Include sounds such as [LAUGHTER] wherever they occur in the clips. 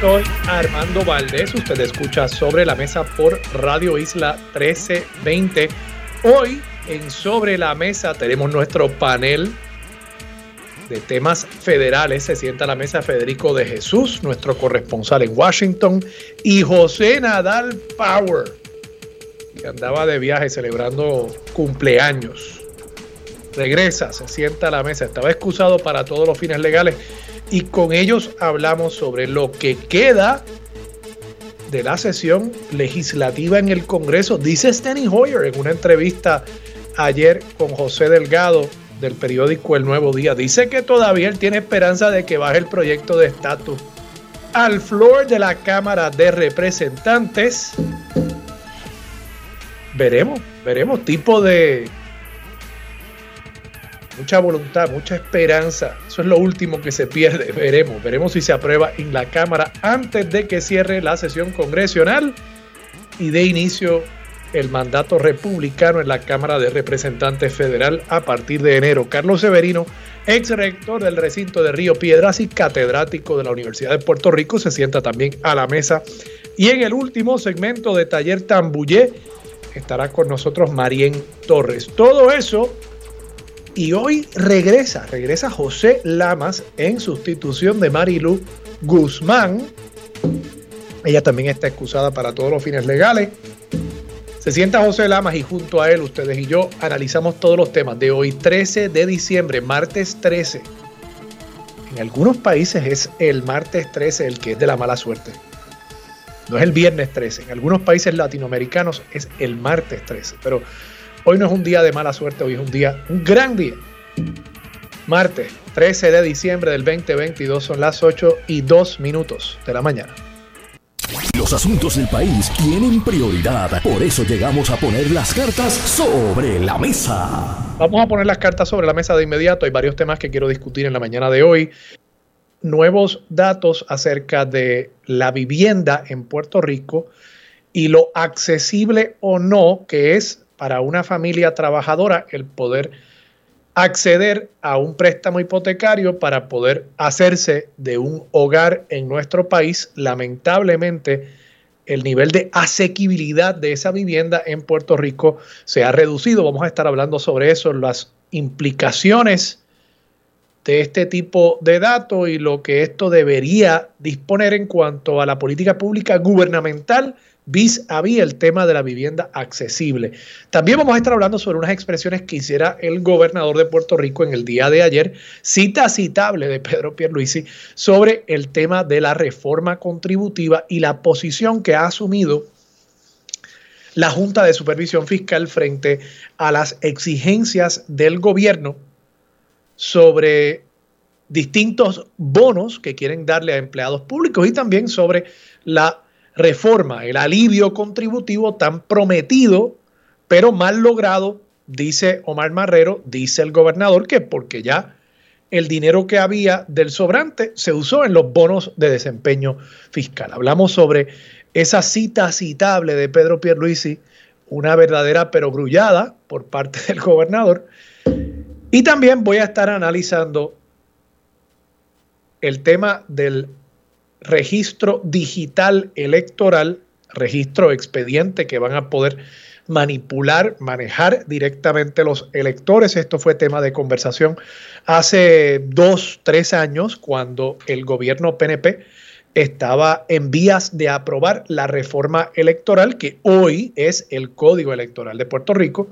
Soy Armando Valdés. Usted escucha sobre la mesa por Radio Isla 1320. Hoy en Sobre la Mesa tenemos nuestro panel de temas federales. Se sienta a la mesa Federico de Jesús, nuestro corresponsal en Washington, y José Nadal Power, que andaba de viaje celebrando cumpleaños. Regresa, se sienta a la mesa. Estaba excusado para todos los fines legales y con ellos hablamos sobre lo que queda de la sesión legislativa en el Congreso. Dice Steny Hoyer en una entrevista ayer con José Delgado del periódico El Nuevo Día. Dice que todavía él tiene esperanza de que baje el proyecto de estatus al floor de la Cámara de Representantes. Veremos, veremos tipo de mucha voluntad, mucha esperanza. Eso es lo último que se pierde. [LAUGHS] Veremos, veremos si se aprueba en la Cámara antes de que cierre la sesión congresional y de inicio el mandato republicano en la Cámara de Representantes Federal a partir de enero. Carlos Severino, ex rector del recinto de Río Piedras y catedrático de la Universidad de Puerto Rico, se sienta también a la mesa. Y en el último segmento de Taller Tambullé estará con nosotros Marien Torres. Todo eso y hoy regresa, regresa José Lamas en sustitución de Marilu Guzmán. Ella también está excusada para todos los fines legales. Se sienta José Lamas y junto a él ustedes y yo analizamos todos los temas de hoy 13 de diciembre, martes 13. En algunos países es el martes 13 el que es de la mala suerte. No es el viernes 13. En algunos países latinoamericanos es el martes 13. Pero Hoy no es un día de mala suerte, hoy es un día, un gran día. Martes 13 de diciembre del 2022 son las 8 y 2 minutos de la mañana. Los asuntos del país tienen prioridad, por eso llegamos a poner las cartas sobre la mesa. Vamos a poner las cartas sobre la mesa de inmediato. Hay varios temas que quiero discutir en la mañana de hoy. Nuevos datos acerca de la vivienda en Puerto Rico y lo accesible o no que es para una familia trabajadora el poder acceder a un préstamo hipotecario para poder hacerse de un hogar en nuestro país. Lamentablemente, el nivel de asequibilidad de esa vivienda en Puerto Rico se ha reducido. Vamos a estar hablando sobre eso, las implicaciones de este tipo de datos y lo que esto debería disponer en cuanto a la política pública gubernamental vis a vis el tema de la vivienda accesible. También vamos a estar hablando sobre unas expresiones que hiciera el gobernador de Puerto Rico en el día de ayer, cita citable de Pedro Pierluisi, sobre el tema de la reforma contributiva y la posición que ha asumido la Junta de Supervisión Fiscal frente a las exigencias del gobierno sobre distintos bonos que quieren darle a empleados públicos y también sobre la reforma, el alivio contributivo tan prometido, pero mal logrado, dice Omar Marrero, dice el gobernador, que porque ya el dinero que había del sobrante se usó en los bonos de desempeño fiscal. Hablamos sobre esa cita citable de Pedro Pierluisi, una verdadera perogrullada por parte del gobernador. Y también voy a estar analizando el tema del registro digital electoral, registro expediente que van a poder manipular, manejar directamente los electores. Esto fue tema de conversación hace dos, tres años, cuando el gobierno PNP estaba en vías de aprobar la reforma electoral, que hoy es el Código Electoral de Puerto Rico,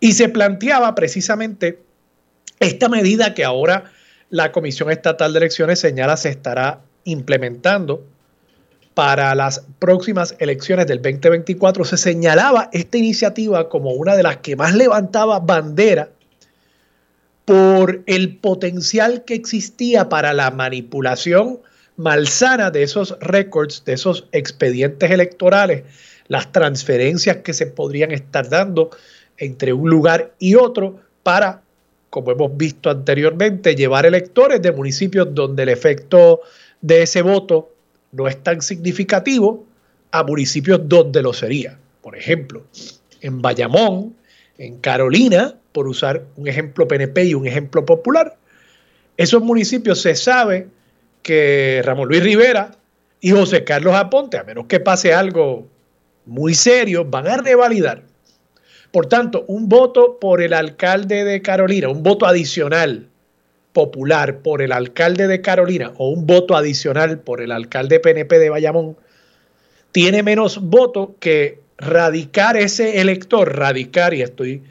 y se planteaba precisamente esta medida que ahora la Comisión Estatal de Elecciones señala se estará implementando para las próximas elecciones del 2024, se señalaba esta iniciativa como una de las que más levantaba bandera por el potencial que existía para la manipulación malsana de esos récords, de esos expedientes electorales las transferencias que se podrían estar dando entre un lugar y otro para, como hemos visto anteriormente, llevar electores de municipios donde el efecto de ese voto no es tan significativo a municipios donde lo sería. Por ejemplo, en Bayamón, en Carolina, por usar un ejemplo PNP y un ejemplo popular, esos municipios se sabe que Ramón Luis Rivera y José Carlos Aponte, a menos que pase algo muy serio, van a revalidar. Por tanto, un voto por el alcalde de Carolina, un voto adicional popular por el alcalde de Carolina o un voto adicional por el alcalde PNP de Bayamón, tiene menos voto que radicar ese elector, radicar, y estoy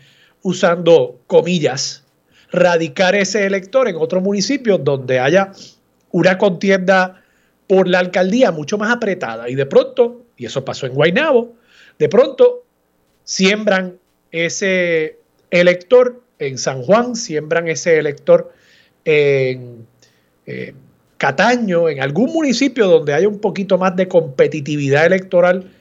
usando comillas, radicar ese elector en otro municipio donde haya una contienda por la alcaldía mucho más apretada. Y de pronto, y eso pasó en Guaynabo, de pronto siembran ese elector en San Juan, siembran ese elector en eh, Cataño, en algún municipio donde haya un poquito más de competitividad electoral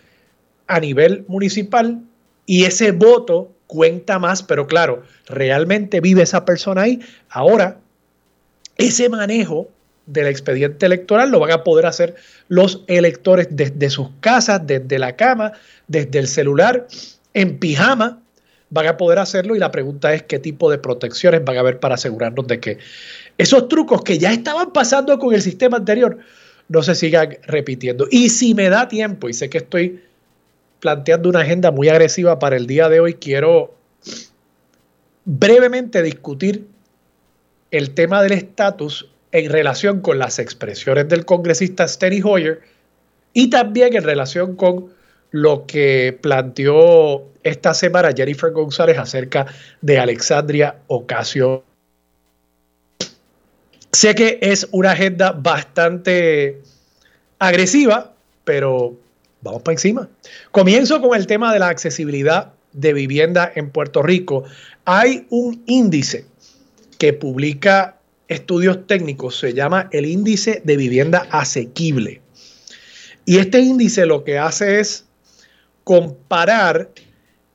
a nivel municipal y ese voto cuenta más, pero claro, realmente vive esa persona ahí. Ahora, ese manejo del expediente electoral lo van a poder hacer los electores desde sus casas, desde la cama, desde el celular, en pijama, van a poder hacerlo y la pregunta es qué tipo de protecciones van a haber para asegurarnos de que esos trucos que ya estaban pasando con el sistema anterior no se sigan repitiendo. Y si me da tiempo, y sé que estoy planteando una agenda muy agresiva para el día de hoy, quiero brevemente discutir el tema del estatus en relación con las expresiones del congresista Steny Hoyer y también en relación con lo que planteó esta semana Jennifer González acerca de Alexandria Ocasio. Sé que es una agenda bastante agresiva, pero vamos para encima. Comienzo con el tema de la accesibilidad de vivienda en Puerto Rico. Hay un índice que publica estudios técnicos, se llama el índice de vivienda asequible. Y este índice lo que hace es comparar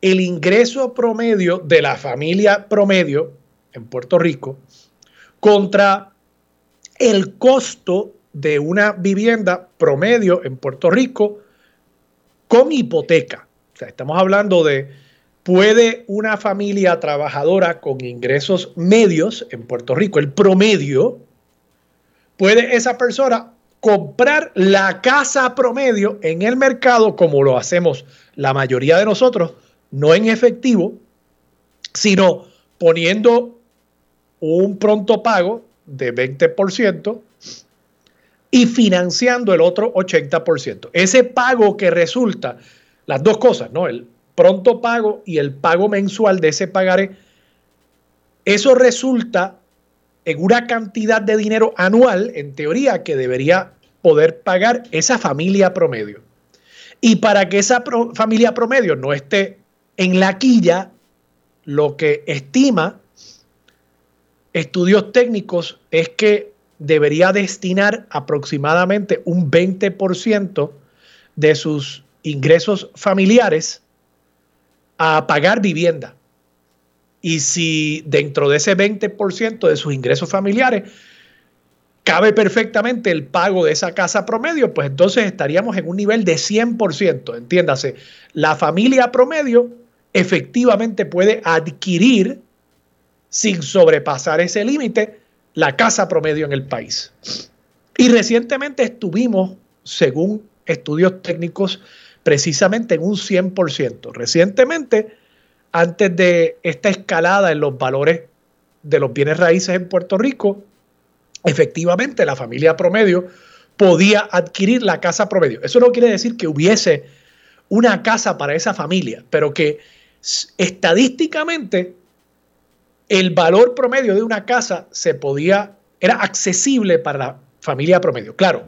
el ingreso promedio de la familia promedio en Puerto Rico contra el costo de una vivienda promedio en Puerto Rico con hipoteca. O sea, estamos hablando de, ¿puede una familia trabajadora con ingresos medios en Puerto Rico, el promedio, puede esa persona comprar la casa promedio en el mercado como lo hacemos la mayoría de nosotros, no en efectivo, sino poniendo un pronto pago de 20% y financiando el otro 80%. Ese pago que resulta, las dos cosas, ¿no? El pronto pago y el pago mensual de ese pagaré, eso resulta en una cantidad de dinero anual, en teoría, que debería poder pagar esa familia promedio. Y para que esa familia promedio no esté en la quilla, lo que estima estudios técnicos es que debería destinar aproximadamente un 20% de sus ingresos familiares a pagar vivienda. Y si dentro de ese 20% de sus ingresos familiares cabe perfectamente el pago de esa casa promedio, pues entonces estaríamos en un nivel de 100%. Entiéndase, la familia promedio efectivamente puede adquirir sin sobrepasar ese límite la casa promedio en el país. Y recientemente estuvimos, según estudios técnicos, precisamente en un 100%. Recientemente, antes de esta escalada en los valores de los bienes raíces en Puerto Rico, efectivamente la familia promedio podía adquirir la casa promedio. Eso no quiere decir que hubiese una casa para esa familia, pero que estadísticamente el valor promedio de una casa se podía, era accesible para la familia promedio. Claro,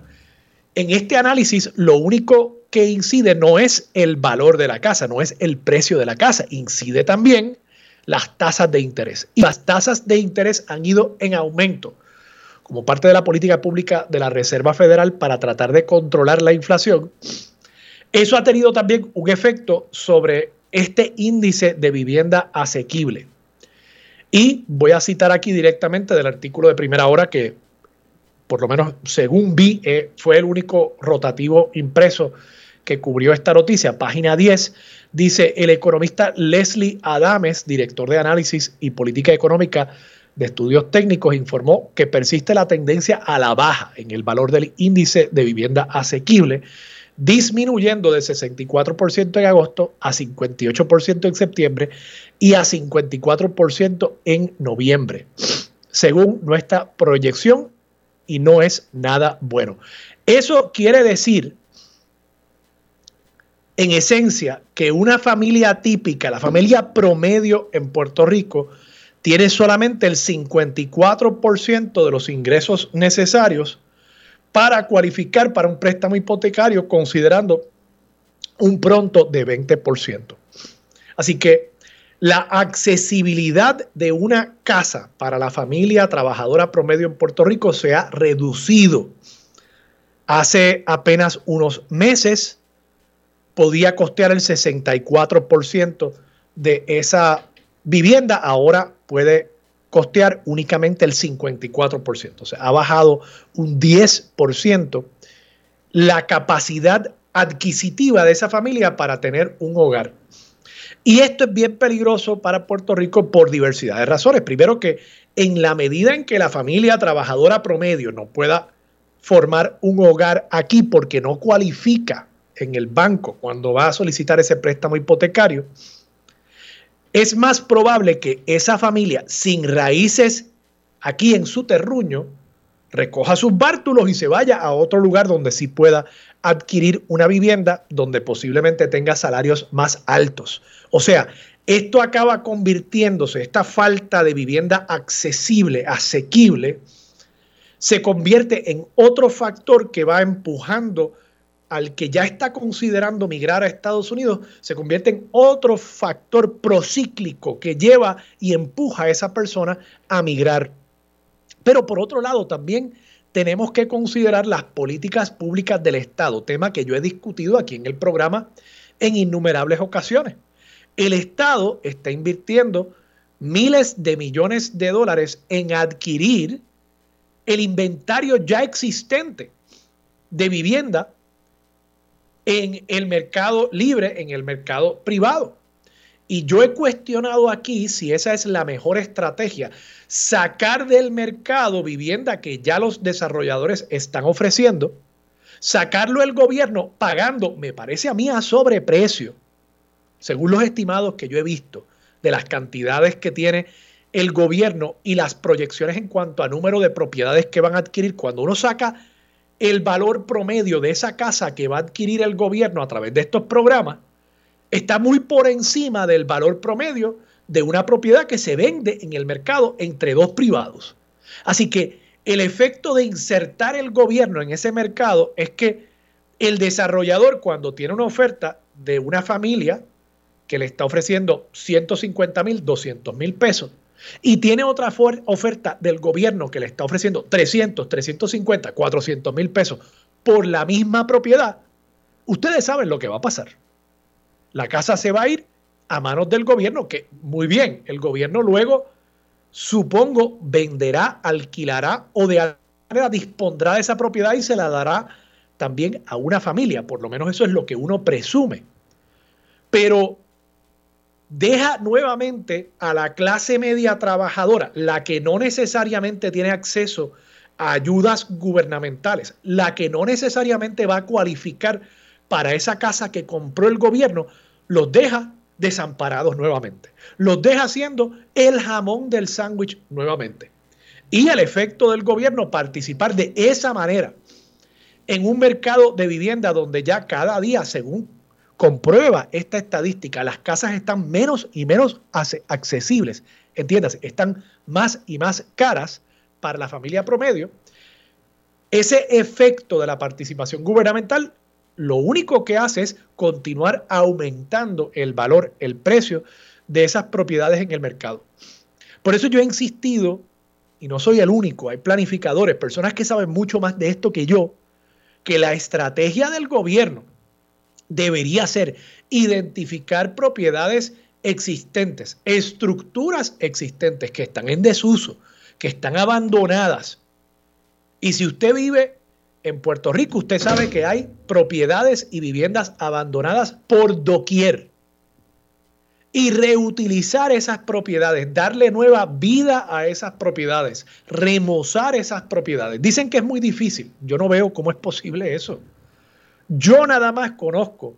en este análisis lo único que incide no es el valor de la casa, no es el precio de la casa, incide también las tasas de interés. Y las tasas de interés han ido en aumento como parte de la política pública de la Reserva Federal para tratar de controlar la inflación. Eso ha tenido también un efecto sobre este índice de vivienda asequible. Y voy a citar aquí directamente del artículo de primera hora que, por lo menos según vi, eh, fue el único rotativo impreso que cubrió esta noticia. Página 10 dice el economista Leslie Adames, director de análisis y política económica de estudios técnicos, informó que persiste la tendencia a la baja en el valor del índice de vivienda asequible disminuyendo de 64% en agosto a 58% en septiembre y a 54% en noviembre, según nuestra proyección, y no es nada bueno. Eso quiere decir, en esencia, que una familia típica, la familia promedio en Puerto Rico, tiene solamente el 54% de los ingresos necesarios para cualificar para un préstamo hipotecario considerando un pronto de 20%. Así que la accesibilidad de una casa para la familia trabajadora promedio en Puerto Rico se ha reducido. Hace apenas unos meses podía costear el 64% de esa vivienda, ahora puede costear únicamente el 54%. O sea, ha bajado un 10% la capacidad adquisitiva de esa familia para tener un hogar. Y esto es bien peligroso para Puerto Rico por diversidad de razones. Primero que en la medida en que la familia trabajadora promedio no pueda formar un hogar aquí porque no cualifica en el banco cuando va a solicitar ese préstamo hipotecario, es más probable que esa familia sin raíces aquí en su terruño recoja sus bártulos y se vaya a otro lugar donde sí pueda adquirir una vivienda donde posiblemente tenga salarios más altos. O sea, esto acaba convirtiéndose, esta falta de vivienda accesible, asequible, se convierte en otro factor que va empujando al que ya está considerando migrar a Estados Unidos se convierte en otro factor procíclico que lleva y empuja a esa persona a migrar. Pero por otro lado, también tenemos que considerar las políticas públicas del Estado, tema que yo he discutido aquí en el programa en innumerables ocasiones. El Estado está invirtiendo miles de millones de dólares en adquirir el inventario ya existente de vivienda en el mercado libre, en el mercado privado. Y yo he cuestionado aquí si esa es la mejor estrategia, sacar del mercado vivienda que ya los desarrolladores están ofreciendo, sacarlo el gobierno pagando, me parece a mí a sobreprecio, según los estimados que yo he visto de las cantidades que tiene el gobierno y las proyecciones en cuanto a número de propiedades que van a adquirir, cuando uno saca el valor promedio de esa casa que va a adquirir el gobierno a través de estos programas está muy por encima del valor promedio de una propiedad que se vende en el mercado entre dos privados. Así que el efecto de insertar el gobierno en ese mercado es que el desarrollador cuando tiene una oferta de una familia que le está ofreciendo 150 mil, 200 mil pesos, y tiene otra oferta del gobierno que le está ofreciendo 300, 350, 400 mil pesos por la misma propiedad, ustedes saben lo que va a pasar. La casa se va a ir a manos del gobierno, que muy bien, el gobierno luego, supongo, venderá, alquilará o de alguna manera dispondrá de esa propiedad y se la dará también a una familia, por lo menos eso es lo que uno presume. Pero deja nuevamente a la clase media trabajadora, la que no necesariamente tiene acceso a ayudas gubernamentales, la que no necesariamente va a cualificar para esa casa que compró el gobierno, los deja desamparados nuevamente. Los deja siendo el jamón del sándwich nuevamente. Y el efecto del gobierno participar de esa manera en un mercado de vivienda donde ya cada día, según comprueba esta estadística, las casas están menos y menos accesibles, entiéndase, están más y más caras para la familia promedio. Ese efecto de la participación gubernamental lo único que hace es continuar aumentando el valor, el precio de esas propiedades en el mercado. Por eso yo he insistido, y no soy el único, hay planificadores, personas que saben mucho más de esto que yo, que la estrategia del gobierno debería ser identificar propiedades existentes, estructuras existentes que están en desuso, que están abandonadas. Y si usted vive en Puerto Rico, usted sabe que hay propiedades y viviendas abandonadas por doquier. Y reutilizar esas propiedades, darle nueva vida a esas propiedades, remozar esas propiedades. Dicen que es muy difícil. Yo no veo cómo es posible eso. Yo nada más conozco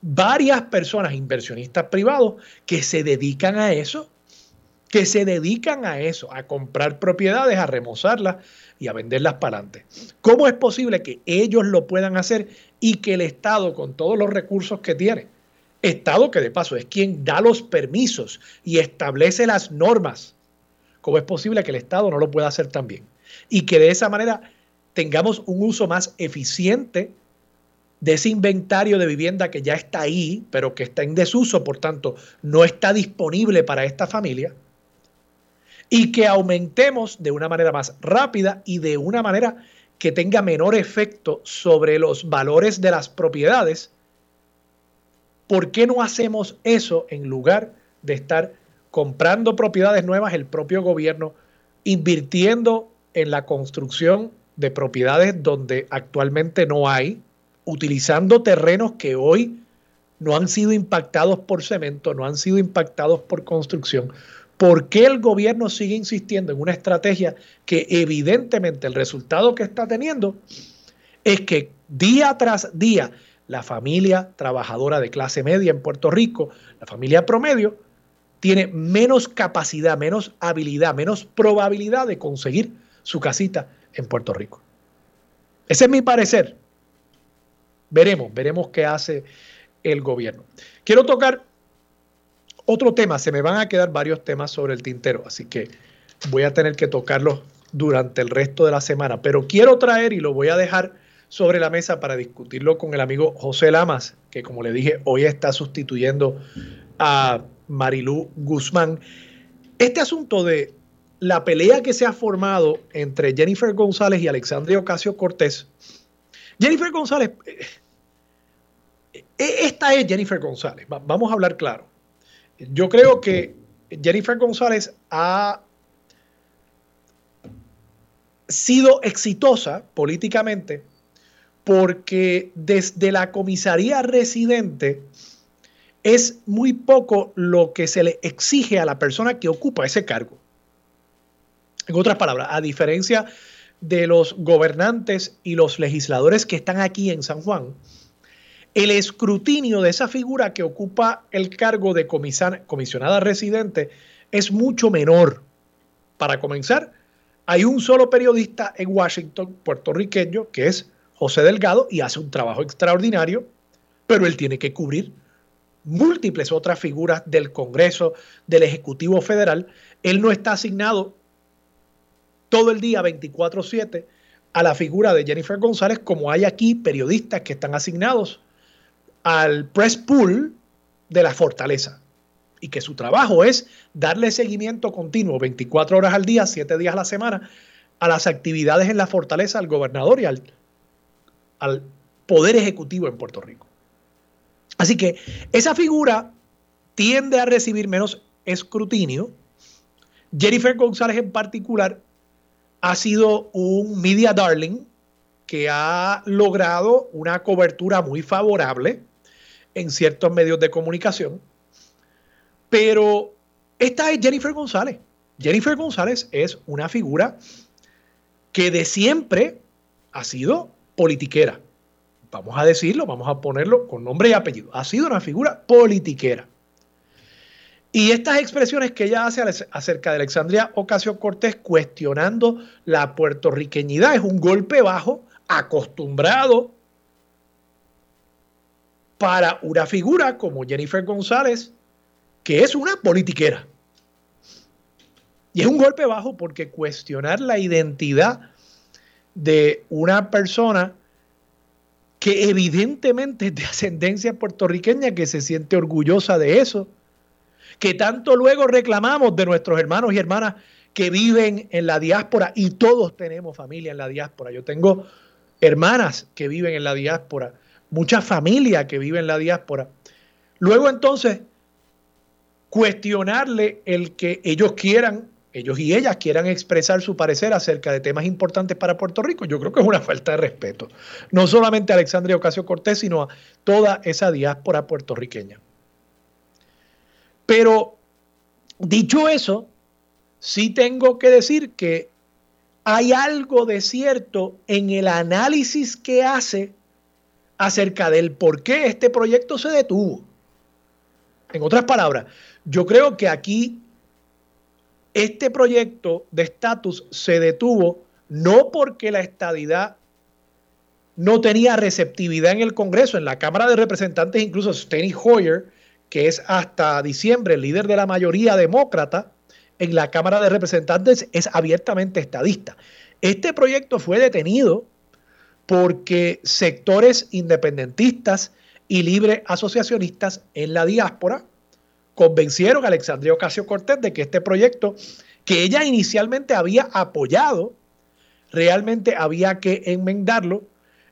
varias personas, inversionistas privados, que se dedican a eso, que se dedican a eso, a comprar propiedades, a remozarlas y a venderlas para adelante. ¿Cómo es posible que ellos lo puedan hacer y que el Estado, con todos los recursos que tiene, Estado que de paso es quien da los permisos y establece las normas, cómo es posible que el Estado no lo pueda hacer también? Y que de esa manera tengamos un uso más eficiente de ese inventario de vivienda que ya está ahí, pero que está en desuso, por tanto, no está disponible para esta familia, y que aumentemos de una manera más rápida y de una manera que tenga menor efecto sobre los valores de las propiedades, ¿por qué no hacemos eso en lugar de estar comprando propiedades nuevas el propio gobierno, invirtiendo en la construcción de propiedades donde actualmente no hay, utilizando terrenos que hoy no han sido impactados por cemento, no han sido impactados por construcción. ¿Por qué el gobierno sigue insistiendo en una estrategia que evidentemente el resultado que está teniendo es que día tras día la familia trabajadora de clase media en Puerto Rico, la familia promedio, tiene menos capacidad, menos habilidad, menos probabilidad de conseguir su casita en Puerto Rico? Ese es mi parecer. Veremos, veremos qué hace el gobierno. Quiero tocar otro tema, se me van a quedar varios temas sobre el tintero, así que voy a tener que tocarlos durante el resto de la semana, pero quiero traer y lo voy a dejar sobre la mesa para discutirlo con el amigo José Lamas, que como le dije, hoy está sustituyendo a Marilú Guzmán. Este asunto de la pelea que se ha formado entre Jennifer González y Alexandria Ocasio Cortés. Jennifer González, eh, esta es Jennifer González, vamos a hablar claro. Yo creo que Jennifer González ha sido exitosa políticamente porque desde la comisaría residente es muy poco lo que se le exige a la persona que ocupa ese cargo. En otras palabras, a diferencia de los gobernantes y los legisladores que están aquí en San Juan, el escrutinio de esa figura que ocupa el cargo de comisionada residente es mucho menor. Para comenzar, hay un solo periodista en Washington, puertorriqueño, que es José Delgado, y hace un trabajo extraordinario, pero él tiene que cubrir múltiples otras figuras del Congreso, del Ejecutivo Federal. Él no está asignado todo el día 24/7 a la figura de Jennifer González, como hay aquí periodistas que están asignados al press pool de la fortaleza y que su trabajo es darle seguimiento continuo 24 horas al día, 7 días a la semana a las actividades en la fortaleza al gobernador y al, al poder ejecutivo en Puerto Rico. Así que esa figura tiende a recibir menos escrutinio. Jennifer González en particular ha sido un media darling que ha logrado una cobertura muy favorable en ciertos medios de comunicación. Pero esta es Jennifer González. Jennifer González es una figura que de siempre ha sido politiquera. Vamos a decirlo, vamos a ponerlo con nombre y apellido. Ha sido una figura politiquera. Y estas expresiones que ella hace acerca de Alexandria Ocasio Cortés cuestionando la puertorriqueñidad es un golpe bajo acostumbrado para una figura como Jennifer González, que es una politiquera. Y es un golpe bajo porque cuestionar la identidad de una persona que evidentemente es de ascendencia puertorriqueña, que se siente orgullosa de eso, que tanto luego reclamamos de nuestros hermanos y hermanas que viven en la diáspora y todos tenemos familia en la diáspora. Yo tengo hermanas que viven en la diáspora mucha familia que vive en la diáspora. Luego entonces, cuestionarle el que ellos quieran, ellos y ellas quieran expresar su parecer acerca de temas importantes para Puerto Rico, yo creo que es una falta de respeto. No solamente a Alexandria Ocasio Cortés, sino a toda esa diáspora puertorriqueña. Pero dicho eso, sí tengo que decir que hay algo de cierto en el análisis que hace acerca del por qué este proyecto se detuvo. En otras palabras, yo creo que aquí este proyecto de estatus se detuvo no porque la estadidad no tenía receptividad en el Congreso, en la Cámara de Representantes, incluso Steny Hoyer que es hasta diciembre el líder de la mayoría demócrata en la Cámara de Representantes, es abiertamente estadista. Este proyecto fue detenido porque sectores independentistas y libre asociacionistas en la diáspora convencieron a Alexandria Ocasio Cortés de que este proyecto, que ella inicialmente había apoyado, realmente había que enmendarlo.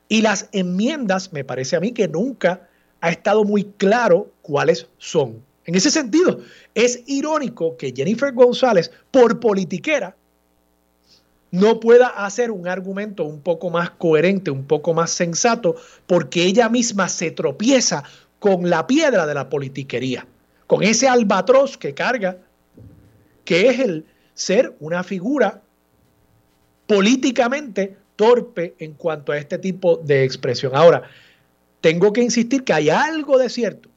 Y las enmiendas, me parece a mí que nunca ha estado muy claro cuáles son. En ese sentido, es irónico que Jennifer González, por politiquera, no pueda hacer un argumento un poco más coherente, un poco más sensato, porque ella misma se tropieza con la piedra de la politiquería, con ese albatros que carga, que es el ser una figura políticamente torpe en cuanto a este tipo de expresión. Ahora, tengo que insistir que hay algo de cierto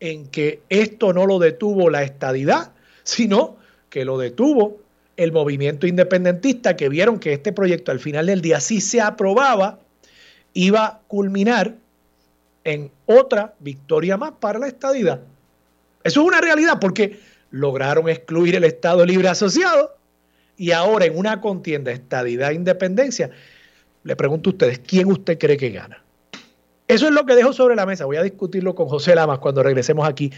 en que esto no lo detuvo la estadidad, sino que lo detuvo el movimiento independentista que vieron que este proyecto al final del día, si se aprobaba, iba a culminar en otra victoria más para la estadidad. Eso es una realidad porque lograron excluir el Estado Libre Asociado y ahora en una contienda estadidad-independencia, le pregunto a ustedes, ¿quién usted cree que gana? Eso es lo que dejo sobre la mesa. Voy a discutirlo con José Lamas cuando regresemos aquí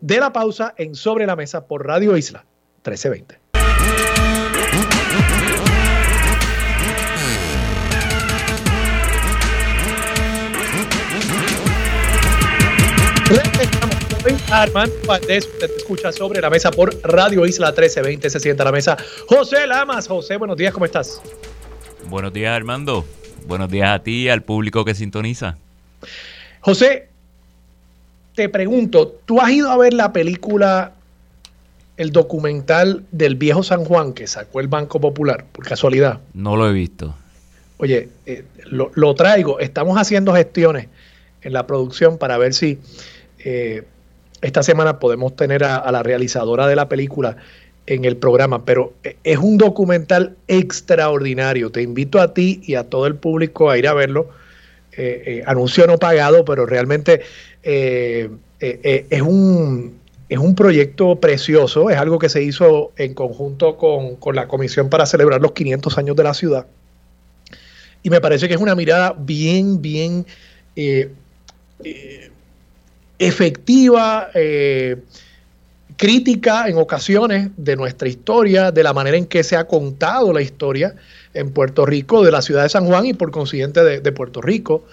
de la pausa en Sobre la Mesa por Radio Isla 1320. Armando Valdés, usted escucha sobre la mesa por Radio Isla 1320. Se sienta a la mesa José Lamas. José, buenos días, ¿cómo estás? Buenos días, Armando. Buenos días a ti y al público que sintoniza. José, te pregunto, ¿tú has ido a ver la película, el documental del viejo San Juan que sacó el Banco Popular, por casualidad? No lo he visto. Oye, eh, lo, traigo, estamos haciendo gestiones en la producción para ver si eh, esta semana podemos tener a, la realizadora de la película en el programa, pero eh, es un documental extraordinario. Te invito a ti y a todo el público a ir a verlo. Eh, eh, anuncio no pagado, pero realmente es, un, es un proyecto precioso, es algo que se hizo en conjunto con, con, la Comisión para celebrar los 500 años de la ciudad. Y me parece que es una mirada bien, bien efectiva crítica en ocasiones de nuestra historia, de la manera en que se ha contado la historia en Puerto Rico, de la ciudad de San Juan y por consiguiente de, Puerto Rico.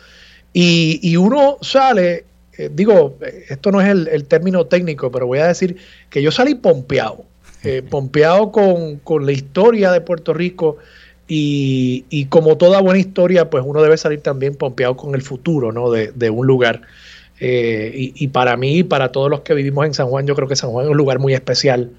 Y, uno sale, eh, digo, esto no es el, término técnico, pero voy a decir que yo salí pompeado, eh, [LAUGHS] pompeado con, la historia de Puerto Rico. Y, como toda buena historia, pues uno debe salir también pompeado con el futuro ¿no? de, de un lugar. Eh, y, para mí, para todos los que vivimos en San Juan, yo creo que San Juan es un lugar muy especial.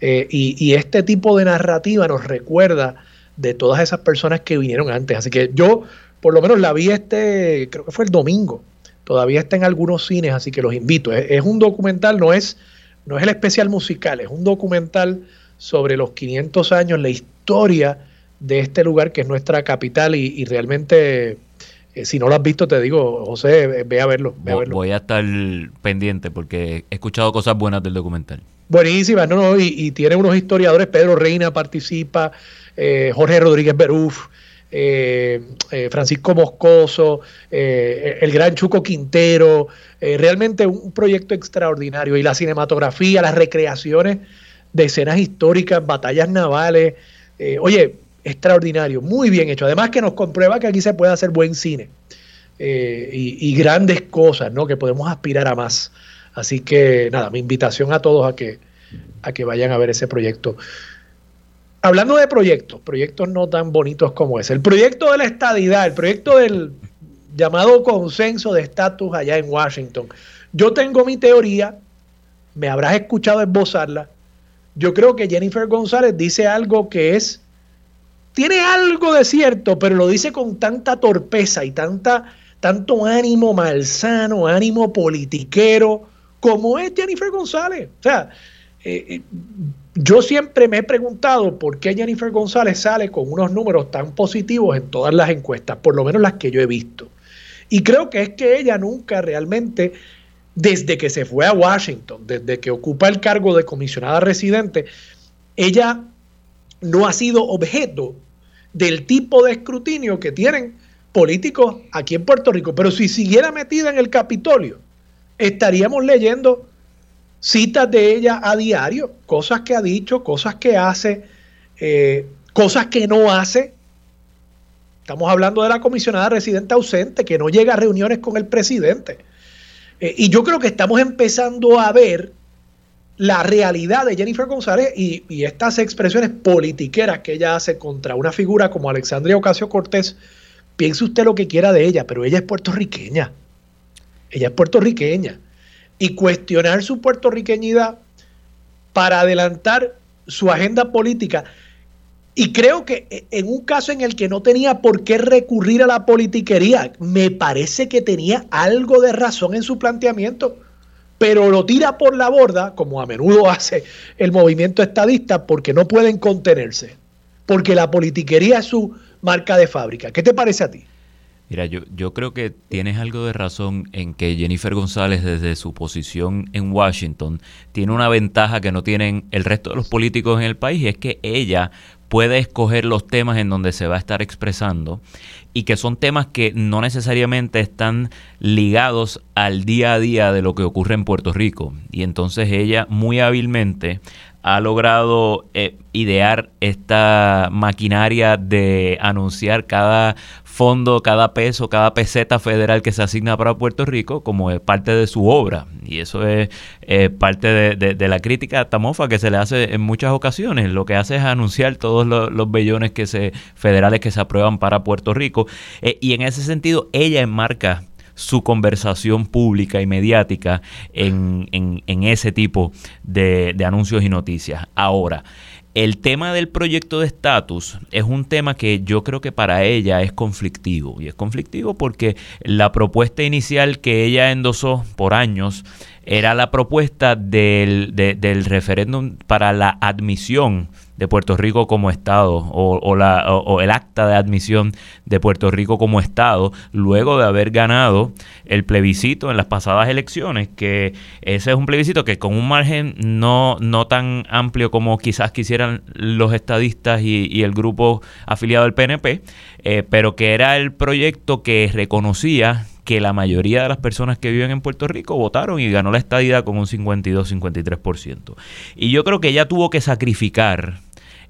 Eh, y, este tipo de narrativa nos recuerda de todas esas personas que vinieron antes. Así que yo, por lo menos, la vi este, creo que fue el domingo. Todavía está en algunos cines, así que los invito. Es, un documental, no es, no es el especial musical, es un documental sobre los 500 años, la historia de este lugar que es nuestra capital y realmente si no lo has visto, te digo, José, ve a verlo. Voy a estar pendiente porque he escuchado cosas buenas del documental. Buenísimas, no, no, y, tiene unos historiadores, Pedro Reina participa, eh, Jorge Rodríguez Beruf, eh, Francisco Moscoso, el gran Chuco Quintero, realmente un proyecto extraordinario. Y la cinematografía, las recreaciones de escenas históricas, batallas navales. oye, extraordinario, muy bien hecho. Además que nos comprueba que aquí se puede hacer buen cine. eh, y, grandes cosas, ¿no? Que podemos aspirar a más. Así que nada, mi invitación a todos a que, a que vayan a ver ese proyecto. Hablando de proyectos, proyectos no tan bonitos como ese, el proyecto de la estadidad, el proyecto del llamado consenso de estatus allá en Washington. Yo tengo mi teoría, me habrás escuchado esbozarla. Yo creo que Jennifer González dice algo que es, tiene algo de cierto, pero lo dice con tanta torpeza y tanta tanto ánimo malsano, ánimo politiquero, como es Jennifer González. O sea, eh, eh, yo siempre me he preguntado por qué Jennifer González sale con unos números tan positivos en todas las encuestas, por lo menos las que yo he visto. Y creo que es que ella nunca realmente, desde que se fue a Washington, desde que ocupa el cargo de comisionada residente, ella no ha sido objeto del tipo de escrutinio que tienen políticos aquí en Puerto Rico. Pero si siguiera metida en el Capitolio, estaríamos leyendo citas de ella a diario, cosas que ha dicho, cosas que hace, eh, cosas que no hace. Estamos hablando de la comisionada residente ausente que no llega a reuniones con el presidente. Eh, y yo creo que estamos empezando a ver la realidad de Jennifer González y, estas expresiones politiqueras que ella hace contra una figura como Alexandria Ocasio Cortés, Piense usted lo que quiera de ella, pero ella es puertorriqueña. Ella es puertorriqueña. Y cuestionar su puertorriqueñidad para adelantar su agenda política. Y creo que e, en un caso en el que no tenía por qué recurrir a la politiquería, me parece que tenía algo de razón en su planteamiento, pero lo tira por la borda, como a menudo [LAUGHS] hace el movimiento estadista, porque no pueden contenerse, porque la politiquería es su marca de fábrica. ¿Qué te parece a ti? Mira, yo, yo creo que tienes algo de razón en que Jennifer González desde su posición en Washington tiene una ventaja que no tienen el resto de los políticos en el país y es que ella puede escoger los temas en donde se va a estar expresando y que son temas que no necesariamente están ligados al día a día de lo que ocurre en Puerto Rico. Y entonces ella muy hábilmente ha logrado eh, idear esta maquinaria de anunciar cada fondo, cada peso, cada peseta federal que se asigna para Puerto Rico como parte de su obra. Y eso es parte de, la crítica tamofa que se le hace en muchas ocasiones. Lo que hace es anunciar todos los, los que se, federales que se aprueban para Puerto Rico. Eh, y en ese sentido, ella enmarca su conversación pública y mediática en, en, ese tipo de, de anuncios y noticias. Ahora, el tema del proyecto de estatus es un tema que yo creo que para ella es conflictivo. Y es conflictivo porque la propuesta inicial que ella endosó por años era la propuesta del, del referéndum para la admisión de Puerto Rico como Estado o, la, o, el acta de admisión de Puerto Rico como Estado luego de haber ganado el plebiscito en las pasadas elecciones, que ese es un plebiscito que con un margen no, no tan amplio como quizás quisieran los estadistas y, el grupo afiliado al PNP, eh, pero que era el proyecto que reconocía que la mayoría de las personas que viven en Puerto Rico votaron y ganó la estadidad con un 52-53%. Y yo creo que ella tuvo que sacrificar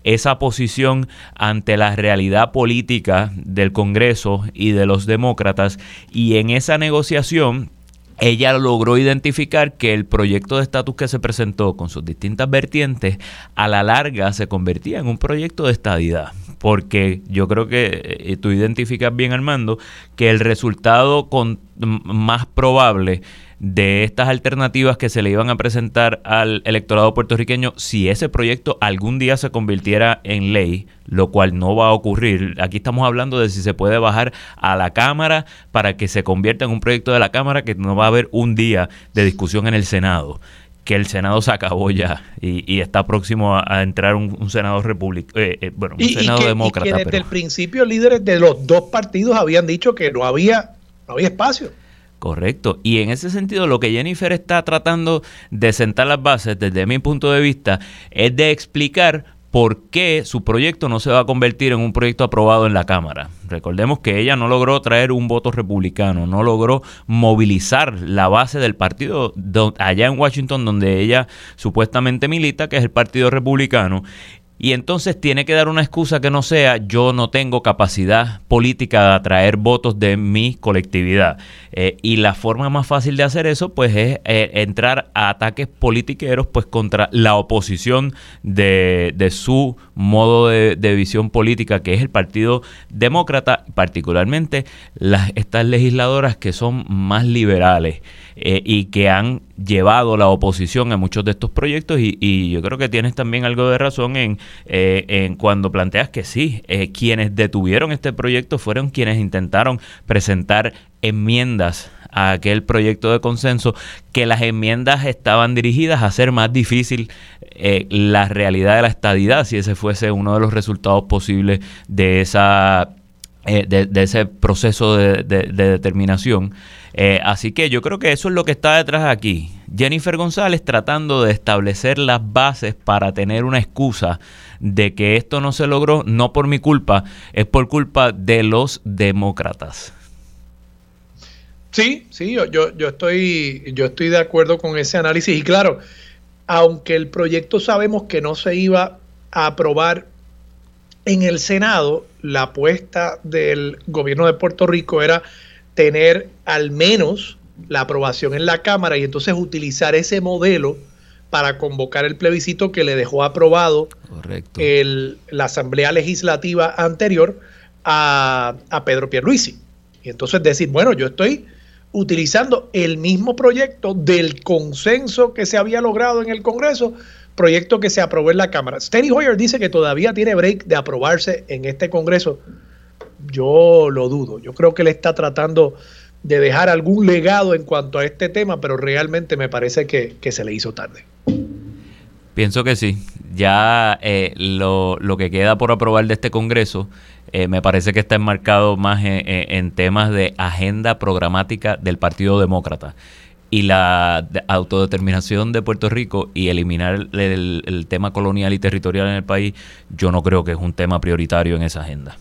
esa posición ante la realidad política del Congreso y de los demócratas y en esa negociación ella logró identificar que el proyecto de estatus que se presentó con sus distintas vertientes a la larga se convertía en un proyecto de estadidad. Porque yo creo que eh, tú identificas bien, Armando, que el resultado más probable de estas alternativas que se le iban a presentar al electorado puertorriqueño si ese proyecto algún día se convirtiera en ley, lo cual no va a ocurrir. Aquí estamos hablando de si se puede bajar a la Cámara para que se convierta en un proyecto de la Cámara que no va a haber un día de discusión en el Senado que el Senado se acabó ya y, está próximo a, entrar un, Senado republicano, eh, eh, bueno, un Senado demócrata. Y que desde el principio líderes de los dos partidos habían dicho que no había, no había espacio. Correcto. Y en ese sentido, lo que Jennifer está tratando de sentar las bases, desde mi punto de vista, es de explicar por qué su proyecto no se va a convertir en un proyecto aprobado en la Cámara. Recordemos que ella no logró traer un voto republicano, no logró movilizar la base del partido allá en Washington, donde ella supuestamente milita, que es el Partido Republicano, Y entonces tiene que dar una excusa que no sea yo no tengo capacidad política de atraer votos de mi colectividad. Eh, y la forma más fácil de hacer eso pues es eh, entrar a ataques politiqueros pues contra la oposición de, su modo de, visión política que es el Partido Demócrata, particularmente las, estas legisladoras que son más liberales. Eh, y que han llevado la oposición a muchos de estos proyectos y, yo creo que tienes también algo de razón en, eh, en cuando planteas que sí, eh, quienes detuvieron este proyecto fueron quienes intentaron presentar enmiendas a aquel proyecto de consenso, que las enmiendas estaban dirigidas a hacer más difícil la realidad de la estadidad, si ese fuese uno de los resultados posibles de esa de, ese proceso de determinación. Eh, así que yo creo que eso es lo que está detrás aquí. Jennifer González tratando de establecer las bases para tener una excusa de que esto no se logró, no por mi culpa, es por culpa de los demócratas. Sí, sí, yo, yo, yo, estoy, yo estoy de acuerdo con ese análisis. Y claro, aunque el proyecto sabemos que no se iba a aprobar en el Senado, la apuesta del gobierno de Puerto Rico era tener al menos la aprobación en la Cámara y entonces utilizar ese modelo para convocar el plebiscito que le dejó aprobado la Asamblea Legislativa anterior a, a Pedro Pierluisi. Y entonces decir, bueno, yo estoy utilizando el mismo proyecto del consenso que se había logrado en el Congreso, proyecto que se aprobó en la Cámara. Steny Hoyer dice que todavía tiene break de aprobarse en este Congreso yo lo dudo. Yo creo que él está tratando de dejar algún legado en cuanto a este tema, pero realmente me parece que, se le hizo tarde. Pienso que sí. Ya eh, lo, que queda por aprobar de este Congreso eh, me parece que está enmarcado más en, temas de agenda programática del Partido Demócrata y la autodeterminación de Puerto Rico y eliminar el tema colonial y territorial en el país, yo no creo que es un tema prioritario en esa agenda.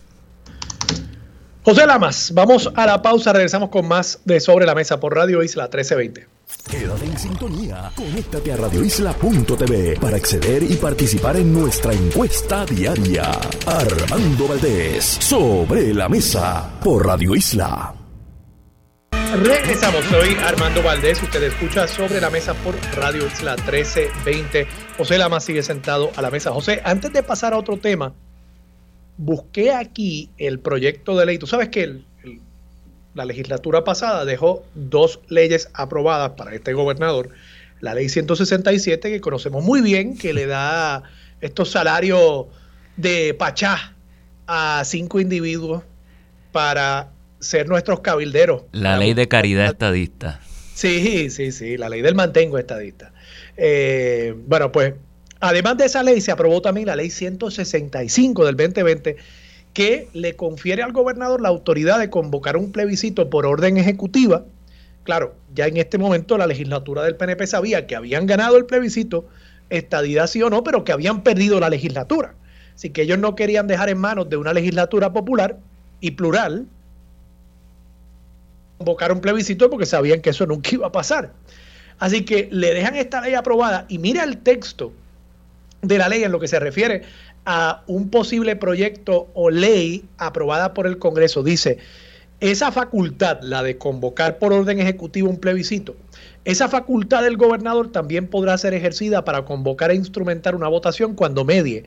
José Lamas, vamos a la pausa, regresamos con más de Sobre la Mesa por Radio Isla 1320. Quédate en sintonía, conéctate a radioisla.tv para acceder y participar en nuestra encuesta diaria. Armando Valdés, Sobre la Mesa por Radio Isla. Regresamos, soy Armando Valdés, usted escucha sobre la mesa por Radio Isla 1320. José Lamas sigue sentado a la mesa. José, antes de pasar a otro tema, busqué aquí el proyecto de ley. Tú sabes que la legislatura pasada dejó dos leyes aprobadas para este gobernador. La ley 167, que conocemos muy bien, que le da estos salarios de pachá a cinco individuos para ser nuestros cabilderos. La ley de caridad estadista. Sí, sí, sí, la ley del mantengo estadista. Eh, bueno, pues Además de esa ley, se aprobó también la ley 165 del 2020 que le confiere al gobernador la autoridad de convocar un plebiscito por orden ejecutiva. Claro, ya en este momento la legislatura del PNP sabía que habían ganado el plebiscito, estadidad sí o no, pero que habían perdido la legislatura. Así que ellos no querían dejar en manos de una legislatura popular y plural convocar un plebiscito porque sabían que eso nunca iba a pasar. Así que le dejan esta ley aprobada y mira el texto de la ley en lo que se refiere a un posible proyecto o ley aprobada por el Congreso. Dice, esa facultad, la de convocar por orden ejecutivo un plebiscito, esa facultad del gobernador también podrá ser ejercida para convocar e instrumentar una votación cuando medie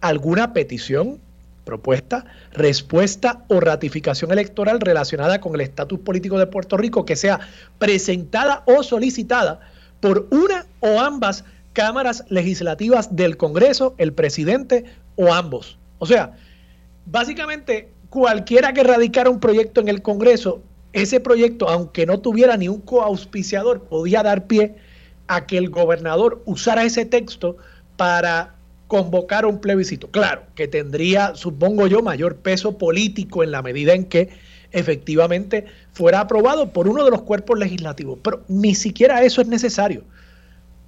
alguna petición, propuesta, respuesta o ratificación electoral relacionada con el estatus político de Puerto Rico que sea presentada o solicitada por una o ambas cámaras legislativas del Congreso, el presidente o ambos. O sea, básicamente cualquiera que radicara un proyecto en el Congreso, ese proyecto, aunque no tuviera ni un coauspiciador, podía dar pie a que el gobernador usara ese texto para convocar un plebiscito. Claro, que tendría, supongo yo, mayor peso político en la medida en que efectivamente fuera aprobado por uno de los cuerpos legislativos. Pero ni siquiera eso es necesario.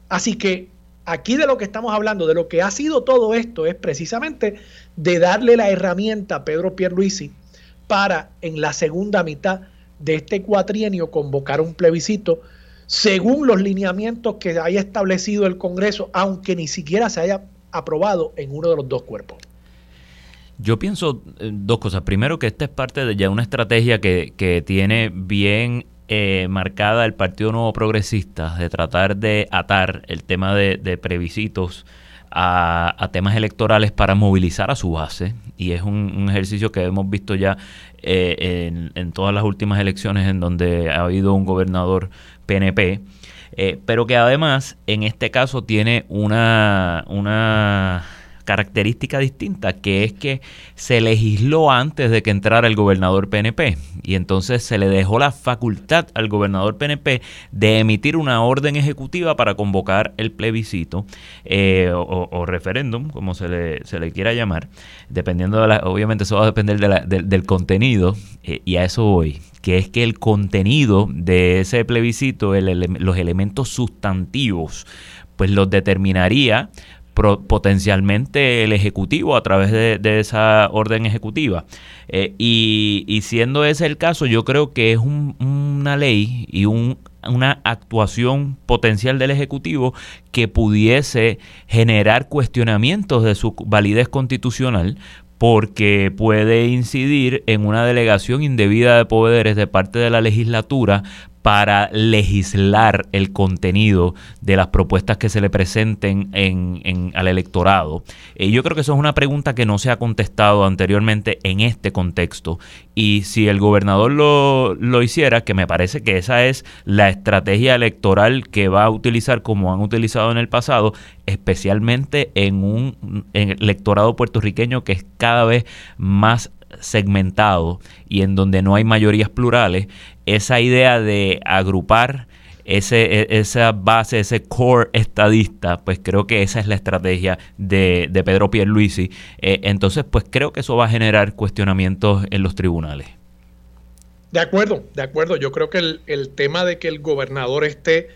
Así que aquí de lo que estamos hablando, de lo que ha sido todo esto, es precisamente de darle la herramienta a Pedro Pierluisi para en la segunda mitad de este cuatrienio convocar un plebiscito según los lineamientos que haya establecido el Congreso, aunque ni siquiera se haya aprobado en uno de los dos cuerpos. Yo pienso eh, dos cosas. Primero, que esta es parte de ya una estrategia que, que tiene bien eh, marcada el Partido Nuevo Progresista de tratar de atar el tema de, de plebiscitos a, temas electorales para movilizar a su base. Y es un, ejercicio que hemos visto ya eh, en, en, todas las últimas elecciones en donde ha habido un gobernador PNP. Eh, pero que además en este caso tiene una, una característica distinta, que es que se legisló antes de que entrara el gobernador PNP y entonces se le dejó la facultad al gobernador PNP de emitir una orden ejecutiva para convocar el plebiscito eh, o, referéndum, como se le, se le quiera llamar, dependiendo de la, obviamente eso va a depender del contenido eh, y a eso voy que es que el contenido de ese plebiscito, los elementos sustantivos, pues los determinaría potencialmente el Ejecutivo a través de, esa orden ejecutiva. Eh, y, siendo ese el caso, yo creo que es una ley y una actuación potencial del Ejecutivo que pudiese generar cuestionamientos de su validez constitucional porque puede incidir en una delegación indebida de poderes de parte de la legislatura para legislar el contenido de las propuestas que se le presenten en, al electorado? Eh, yo creo que eso es una pregunta que no se ha contestado anteriormente en este contexto. Y si el gobernador lo, lo hiciera, que me parece que esa es la estrategia electoral que va a utilizar como han utilizado en el pasado, especialmente en un electorado puertorriqueño que es cada vez más segmentado y en donde no hay mayorías plurales, esa idea de agrupar ese, e, esa base, ese core estadista, pues creo que esa es la estrategia de, de Pedro Pierluisi. Eh, entonces, pues creo que eso va a generar cuestionamientos en los tribunales. De acuerdo, de acuerdo. Yo creo que el, el tema de que el gobernador esté,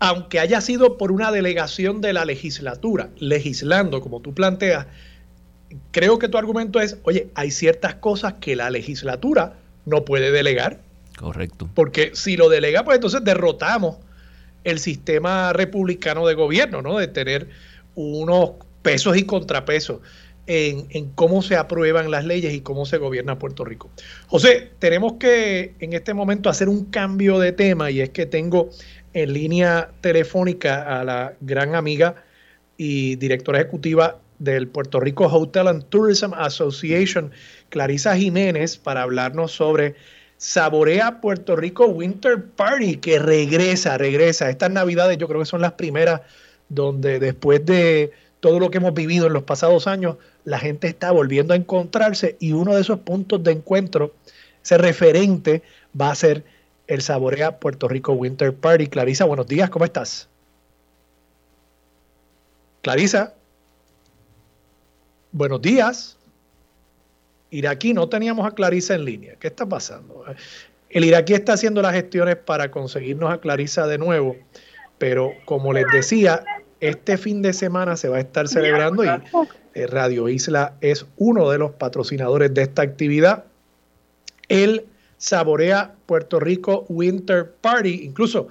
aunque haya sido por una delegación de la legislatura, legislando, como tú planteas, creo que tu argumento es, oye, hay ciertas cosas que la legislatura no puede delegar. Correcto. Porque si lo delega, pues entonces derrotamos el sistema republicano de gobierno, ¿no? De tener unos pesos y contrapesos en, en, cómo se aprueban las leyes y cómo se gobierna Puerto Rico. José, tenemos que en este momento hacer un cambio de tema y es que tengo en línea telefónica a la gran amiga y directora ejecutiva del Puerto Rico Hotel and Tourism Association, Clarisa Jiménez, para hablarnos sobre Saborea Puerto Rico Winter Party, que regresa, regresa. Estas navidades yo creo que son las primeras donde después de todo lo que hemos vivido en los pasados años, la gente está volviendo a encontrarse y uno de esos puntos de encuentro, ese referente, va a ser el Saborea Puerto Rico Winter Party. Clarisa, buenos días, ¿cómo estás? Clarisa. Buenos días. Iraquí, no teníamos a Clarisa en línea. ¿Qué está pasando? El iraquí está haciendo las gestiones para conseguirnos a Clarisa de nuevo, pero como les decía, este fin de semana se va a estar celebrando y eh, Radio Isla es uno de los patrocinadores de esta actividad. El Saborea Puerto Rico Winter Party, incluso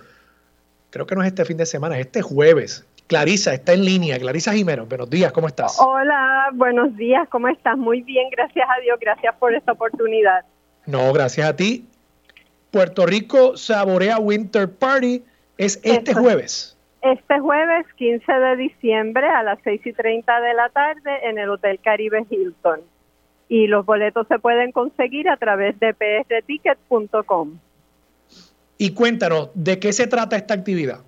creo que no es este fin de semana, es este jueves. Clarisa está en línea. Clarisa Jiménez, buenos días, ¿cómo estás? Hola, buenos días, ¿cómo estás? Muy bien, gracias a Dios, gracias por esta oportunidad. No, gracias a ti. Puerto Rico Saborea Winter Party es este jueves. Este jueves 15 de diciembre a las 6 y 30 de la tarde en el Hotel Caribe Hilton. Y los boletos se pueden conseguir a través de prticket.com. Y cuéntanos, ¿de qué se trata esta actividad?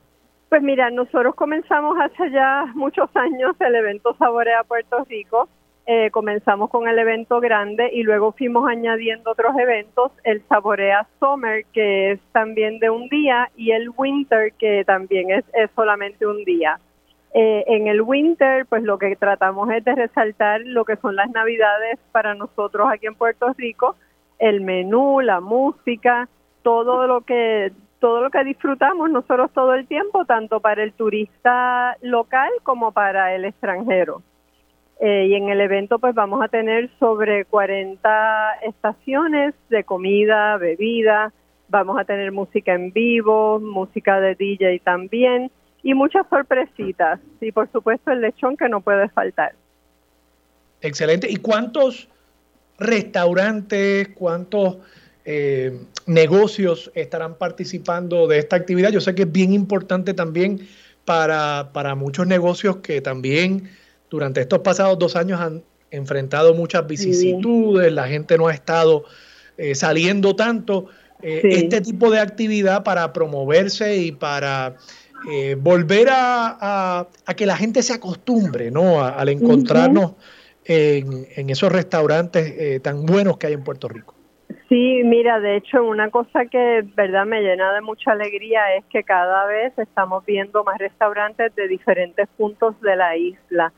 Pues mira, nosotros comenzamos hace ya muchos años el evento Saborea Puerto Rico. Eh, comenzamos con el evento grande y luego fuimos añadiendo otros eventos, el Saborea Summer, que es también de un día, y el Winter, que también es, solamente un día. Eh, en el Winter, pues lo que tratamos es de resaltar lo que son las navidades para nosotros aquí en Puerto Rico, el menú, la música, todo lo que todo lo que disfrutamos nosotros todo el tiempo, tanto para el turista local como para el extranjero. Eh, y en el evento pues vamos a tener sobre 40 estaciones de comida, bebida, vamos a tener música en vivo, música de DJ también, y muchas sorpresitas. Y por supuesto el lechón que no puede faltar. Excelente. ¿Y cuántos restaurantes, cuántos eh, negocios estarán participando de esta actividad? Yo sé que es bien importante también para, para muchos negocios que también durante estos pasados dos años han enfrentado muchas vicisitudes, la gente no ha estado eh, saliendo tanto. Eh, este tipo de actividad para promoverse y para eh, volver a, que la gente se acostumbre ¿no? al encontrarnos en, esos restaurantes tan buenos que hay en Puerto Rico. Sí, mira, de hecho, una cosa que verdad me llena de mucha alegría es que cada vez estamos viendo más restaurantes de diferentes puntos de la isla.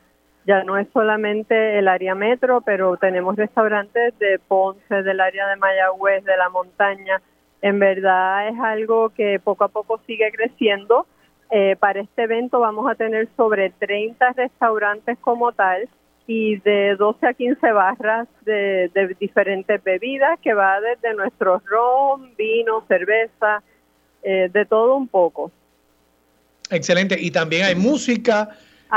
Ya no es solamente el área metro, pero tenemos restaurantes de Ponce, del área de Mayagüez, de la montaña. En verdad es algo que poco a poco sigue creciendo. Eh, para este evento vamos a tener sobre 30 restaurantes como tal y de 12 a 15 barras de, diferentes bebidas que va desde nuestro ron, vino, cerveza, eh, de todo un poco. Excelente. Y también hay música.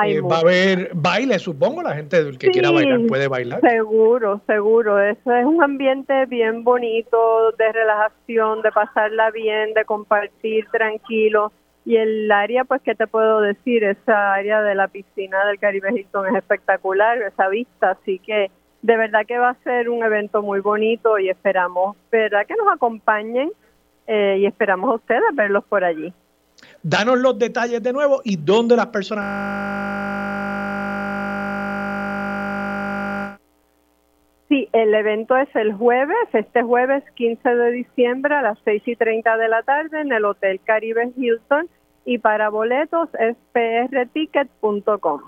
Eh, va a haber baile, supongo, la gente que quiera bailar puede bailar. Seguro, seguro. Eso es un ambiente bien bonito, de relajación, de pasarla bien, de compartir tranquilo. Y el área, pues, ¿qué te puedo decir? Esa área de la piscina del Caribe Hilton es espectacular, esa vista, así que de verdad que va a ser un evento muy bonito y esperamos, ¿verdad? Que nos acompañen eh, y esperamos a ustedes verlos por allí. Danos los detalles de nuevo y dónde las personas... Sí, el evento es el jueves, este jueves 15 de diciembre a las 6 y 30 de la tarde en el Hotel Caribe Hilton y para boletos es prticket.com.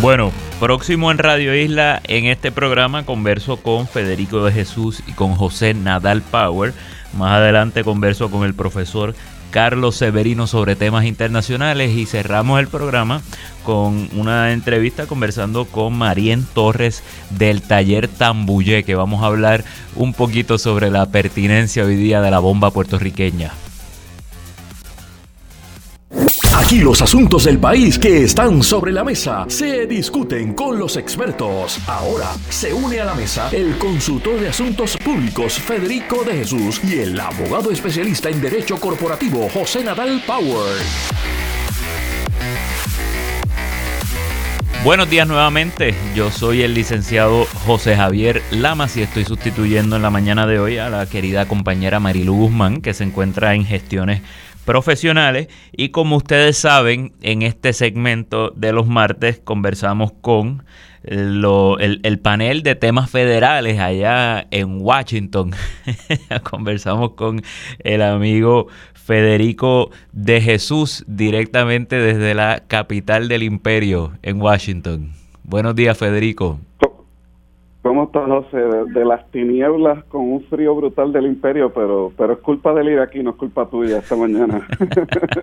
Bueno, próximo en Radio Isla, en este programa converso con Federico de Jesús y con José Nadal Power. Más adelante converso con el profesor Carlos Severino sobre temas internacionales y cerramos el programa con una entrevista conversando con Marien Torres del taller Tambuye que vamos a hablar un poquito sobre la pertinencia hoy día de la bomba puertorriqueña. Aquí los asuntos del país que están sobre la mesa se discuten con los expertos. Ahora se une a la mesa el consultor de asuntos públicos Federico de Jesús y el abogado especialista en derecho corporativo José Nadal Power. Buenos días nuevamente, yo soy el licenciado José Javier Lamas y estoy sustituyendo en la mañana de hoy a la querida compañera Marilu Guzmán que se encuentra en gestiones profesionales y como ustedes saben, en este segmento de los martes conversamos con el, panel de temas federales allá en Washington. [LAUGHS] conversamos con el amigo Federico de Jesús directamente desde la capital del imperio en Washington. Buenos días, Federico. ¿Cómo estás, José? De, las tinieblas con un frío brutal del imperio, pero, pero es culpa del ir aquí, no es culpa tuya esta mañana.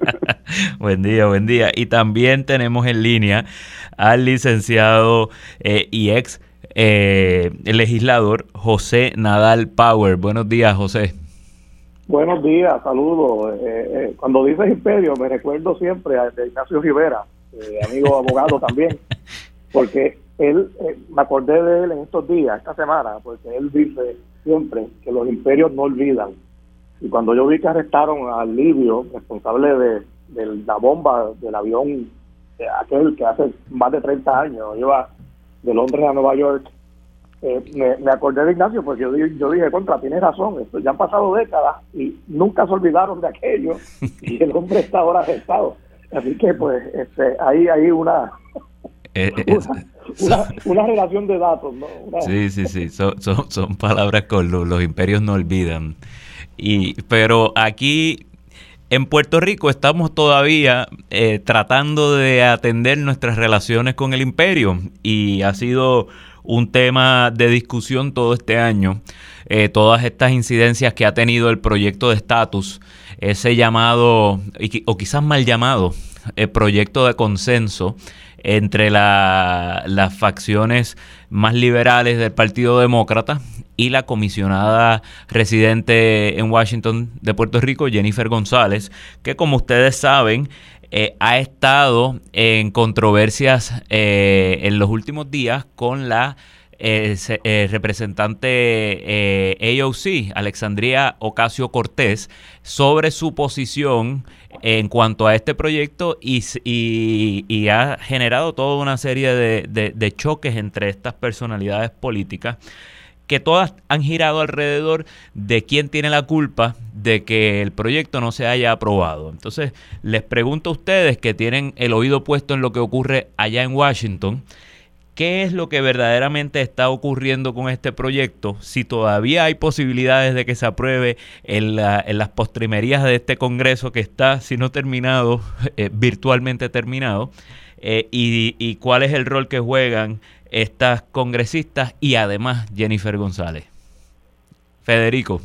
[LAUGHS] buen día, buen día. Y también tenemos en línea al licenciado eh, y ex eh, legislador José Nadal Power. Buenos días, José. Buenos días, saludos. Eh, cuando dices imperio, me recuerdo siempre a Ignacio Rivera, amigo abogado también, [LAUGHS] porque él, eh, me acordé de él en estos días, esta semana, porque él dice siempre que los imperios no olvidan. Y cuando yo vi que arrestaron al Libio, responsable de, la bomba del avión, eh, aquel que hace más de 30 años iba de Londres a Nueva York, eh, me, acordé de Ignacio porque yo, dije, contra, tienes razón, ya han pasado décadas y nunca se olvidaron de aquello y el hombre está ahora arrestado. Así que pues este, ahí hay una, [LAUGHS] una, relación de datos, ¿no? Sí, sí, sí, son, son, palabras con los, imperios no olvidan. Y, pero aquí en Puerto Rico estamos todavía eh, tratando de atender nuestras relaciones con el imperio y ha sido un tema de discusión todo este año. Eh, todas estas incidencias que ha tenido el proyecto de estatus, ese llamado, o quizás mal llamado, el proyecto de consenso entre las facciones más liberales del Partido Demócrata y la comisionada residente en Washington de Puerto Rico, Jennifer González, que como ustedes saben, ha estado en controversias en los últimos días con la eh, representante AOC, Alexandria Ocasio Cortés, sobre su posición en cuanto a este proyecto y, y, ha generado toda una serie de, de, choques entre estas personalidades políticas que todas han girado alrededor de quién tiene la culpa de que el proyecto no se haya aprobado. Entonces, les pregunto a ustedes que tienen el oído puesto en lo que ocurre allá en Washington, qué es lo que verdaderamente está ocurriendo con este proyecto, si todavía hay posibilidades de que se apruebe en, las postrimerías de este Congreso que está, si no terminado, [LAUGHS] eh, virtualmente terminado, eh, y, cuál es el rol que juegan estas congresistas y además Jennifer González. Federico.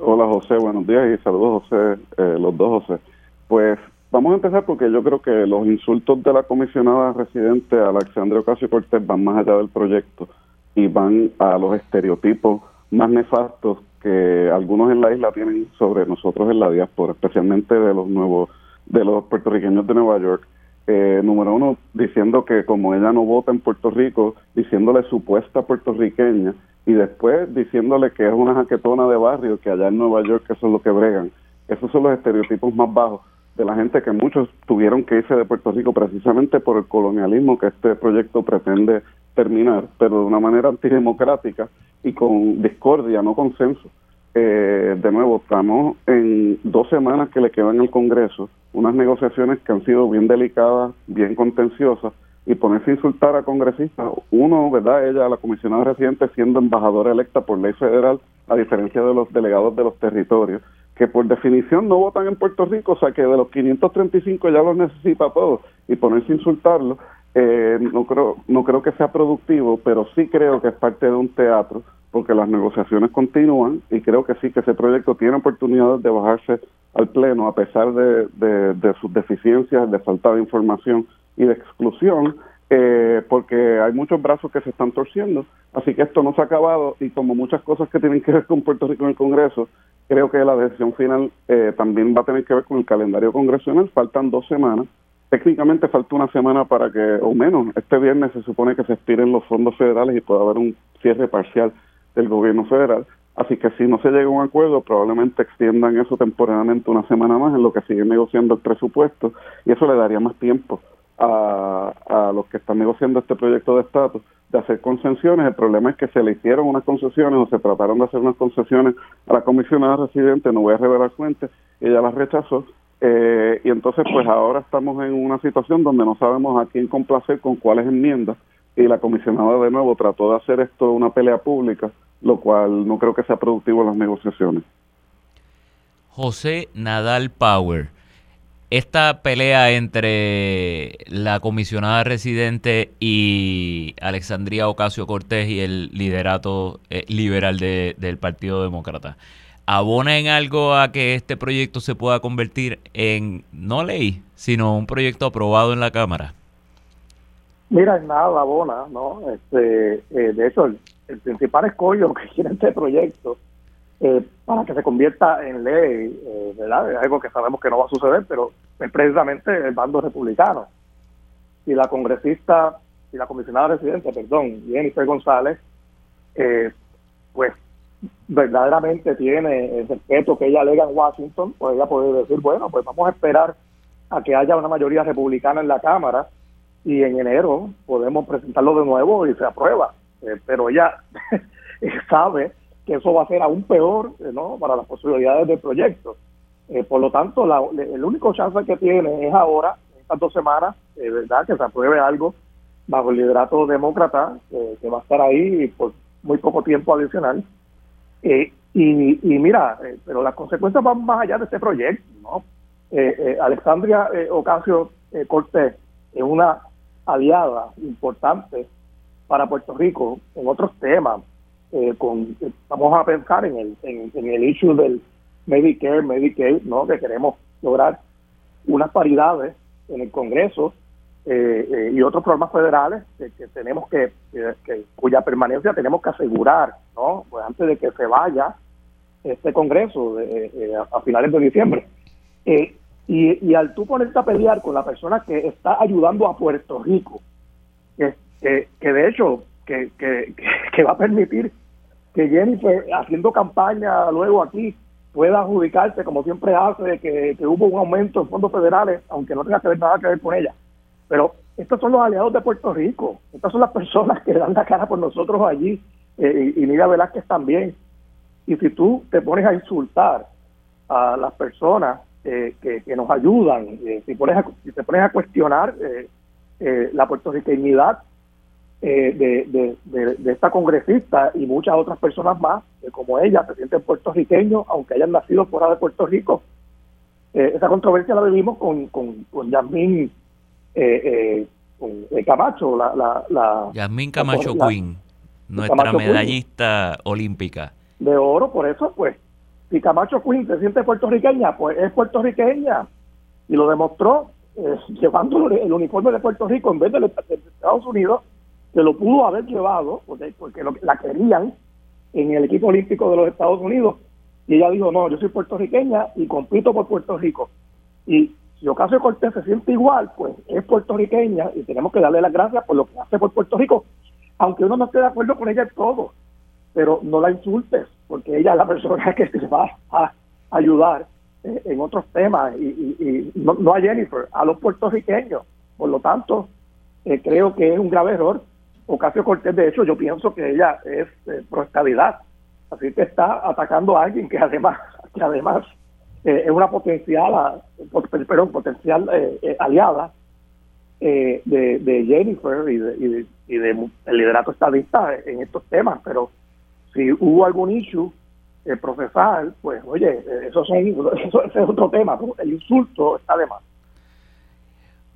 Hola José, buenos días y saludos José, eh, los dos José. Pues Vamos a empezar porque yo creo que los insultos de la comisionada residente Alexandria Ocasio Cortés van más allá del proyecto y van a los estereotipos más nefastos que algunos en la isla tienen sobre nosotros en la diáspora, especialmente de los nuevos, de los puertorriqueños de Nueva York. Eh, número uno, diciendo que como ella no vota en Puerto Rico, diciéndole supuesta puertorriqueña, y después diciéndole que es una jaquetona de barrio, que allá en Nueva York eso es lo que bregan. Esos son los estereotipos más bajos de la gente que muchos tuvieron que irse de Puerto Rico precisamente por el colonialismo que este proyecto pretende terminar, pero de una manera antidemocrática y con discordia, no consenso. Eh, de nuevo, estamos en dos semanas que le quedan al Congreso, unas negociaciones que han sido bien delicadas, bien contenciosas, y ponerse a insultar a congresistas. Uno, ¿verdad? Ella, la comisionada residente, siendo embajadora electa por ley federal, a diferencia de los delegados de los territorios que por definición no votan en Puerto Rico, o sea que de los 535 ya los necesita todos y ponerse a insultarlo, eh, no creo no creo que sea productivo, pero sí creo que es parte de un teatro porque las negociaciones continúan y creo que sí que ese proyecto tiene oportunidades de bajarse al pleno a pesar de, de sus deficiencias, de falta de información y de exclusión eh, porque hay muchos brazos que se están torciendo. Así que esto no se ha acabado y como muchas cosas que tienen que ver con Puerto Rico en el Congreso, creo que la decisión final eh, también va a tener que ver con el calendario congresional. Faltan dos semanas. Técnicamente falta una semana para que, o menos, este viernes se supone que se expiren los fondos federales y pueda haber un cierre parcial del gobierno federal. Así que si no se llega a un acuerdo, probablemente extiendan eso temporalmente una semana más en lo que siguen negociando el presupuesto y eso le daría más tiempo a, a los que están negociando este proyecto de estatus de hacer concesiones. El problema es que se le hicieron unas concesiones o se trataron de hacer unas concesiones a la comisionada residente, no voy a revelar fuentes, ella las rechazó. Eh, y entonces, pues ahora estamos en una situación donde no sabemos a quién complacer con cuáles enmiendas. Y la comisionada de nuevo trató de hacer esto una pelea pública, lo cual no creo que sea productivo en las negociaciones. José Nadal Power esta pelea entre la comisionada residente y Alexandria Ocasio Cortés y el liderato eh, liberal del Partido Demócrata, ¿abona en algo a que este proyecto se pueda convertir en no ley, sino un proyecto aprobado en la Cámara? Mira, en nada abona, ¿no? Este, eh, de hecho, el, el principal escollo [LAUGHS] que tiene este proyecto eh, para que se convierta en ley, eh, ¿verdad? Es algo que sabemos que no va a suceder, pero es precisamente el bando republicano. Y la congresista y la comisionada residente, perdón, Jennifer González, eh, pues verdaderamente tiene el respeto que ella alega en Washington, pues ella puede decir, bueno, pues vamos a esperar a que haya una mayoría republicana en la Cámara y en enero podemos presentarlo de nuevo y se aprueba. pero ella [LAUGHS] sabe que eso va a ser aún peor eh, ¿no? para las posibilidades del proyecto. Eh, por lo tanto, la, el único chance que tiene es ahora, estas dos semanas, eh, verdad que se apruebe algo bajo el liderato demócrata, que va a estar ahí por muy poco tiempo adicional. y, y mira, pero las consecuencias van más allá de este proyecto. ¿no? Alexandria Ocasio Cortés es una aliada importante para Puerto Rico en otros temas, eh, con, vamos a pensar en el, en, el issue del Medicare, Medicaid, ¿no? que queremos lograr unas paridades en el Congreso eh, eh, y otros programas federales que, tenemos que, cuya permanencia tenemos que asegurar, ¿no? Pues antes de que se vaya este Congreso a, finales de diciembre. y, Y, al tú ponerte a pelear con la persona que está ayudando a Puerto Rico, que, que, de hecho que, que, que va a permitir que Jennifer, haciendo campaña luego aquí, pueda adjudicarse, como siempre hace, que, que hubo un aumento en fondos federales, aunque no tenga que ver nada que ver con ella. Pero estos son los aliados de Puerto Rico, estas son las personas que dan la cara por nosotros allí, eh, y, y Mira Velázquez también. Y si tú te pones a insultar a las personas eh, que, nos ayudan, eh, si, pones si te pones a cuestionar la puertorriqueñidad de, de, esta congresista y muchas otras personas más, como ella, se sienten puertorriqueños, aunque hayan nacido fuera de Puerto Rico, esa controversia la vivimos con, con, con Yasmín eh, eh, Camacho, la, la, la Yasmín Camacho Queen, nuestra medallista olímpica. De oro, por eso, pues, si Camacho Queen se siente puertorriqueña, pues es puertorriqueña. Y lo demostró eh, [LAUGHS] llevando el uniforme de Puerto Rico en vez de, de, Estados Unidos, que lo pudo haber llevado, porque, porque la querían en el equipo olímpico de los Estados Unidos. Y ella dijo, no, yo soy puertorriqueña y compito por Puerto Rico. Y si Ocasio Cortés se siente igual, pues es puertorriqueña y tenemos que darle las gracias por lo que hace por Puerto Rico, aunque uno no esté de acuerdo con ella en todo, pero no la insultes, porque ella es la persona [LAUGHS] que se va a ayudar eh, en otros temas y, no, a Jennifer, a los puertorriqueños. Por lo tanto, eh, creo que es un grave error. Ocasio Cortés, de hecho, yo pienso que ella es eh, pro estabilidad, así que está atacando a alguien que además, que además eh, es una potencial, perdón, potencial eh, eh, aliada de, Jennifer y de, y de, el liderato estadista en estos temas, pero si hubo algún issue procesal, pues oye, eso, son, [LAUGHS] eso, es otro tema, el insulto está de más.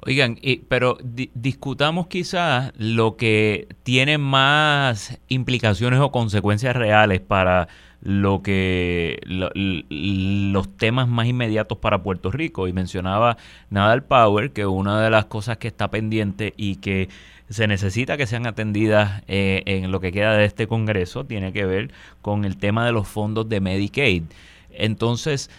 Oigan, pero discutamos quizás lo que tiene más implicaciones o consecuencias reales para lo que los temas más inmediatos para Puerto Rico y mencionaba Nadal Power que una de las cosas que está pendiente y que se necesita que sean atendidas eh, en lo que queda de este Congreso tiene que ver con el tema de los fondos de Medicaid. Entonces,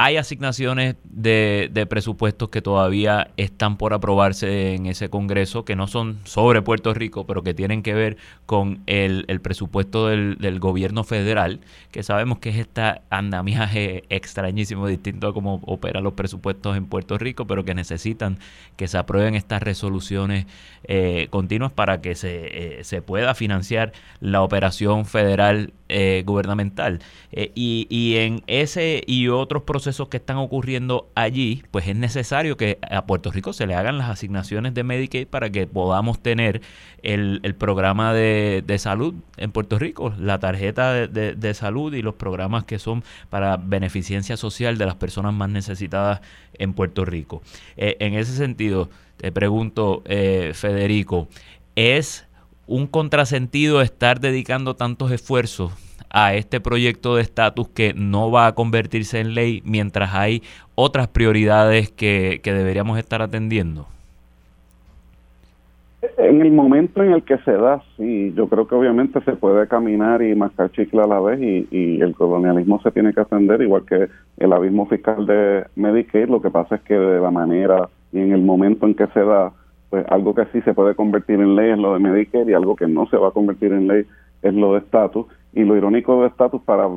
hay asignaciones de, presupuestos que todavía están por aprobarse en ese Congreso, que no son sobre Puerto Rico, pero que tienen que ver con el, presupuesto del, del, gobierno federal, que sabemos que es este andamiaje extrañísimo, distinto a cómo operan los presupuestos en Puerto Rico, pero que necesitan que se aprueben estas resoluciones eh, continuas para que se, eh, se pueda financiar la operación federal eh, gubernamental. Eh, y, y, en ese y otros procesos que están ocurriendo allí, pues es necesario que a Puerto Rico se le hagan las asignaciones de Medicaid para que podamos tener el, el programa de, de, salud en Puerto Rico, la tarjeta de, de, salud y los programas que son para beneficencia social de las personas más necesitadas en Puerto Rico. Eh, en ese sentido, te pregunto, Federico, ¿es un contrasentido estar dedicando tantos esfuerzos a este proyecto de estatus que no va a convertirse en ley mientras hay otras prioridades que, deberíamos estar atendiendo? En el momento en el que se da, sí, yo creo que obviamente se puede caminar y mascar chicle a la vez y, y el colonialismo se tiene que atender, igual que el abismo fiscal de Medicaid, lo que pasa es que de la manera y en el momento en que se da, pues algo que sí se puede convertir en ley es lo de Medicare y algo que no se va a convertir en ley es lo de estatus. Y lo irónico de estatus, para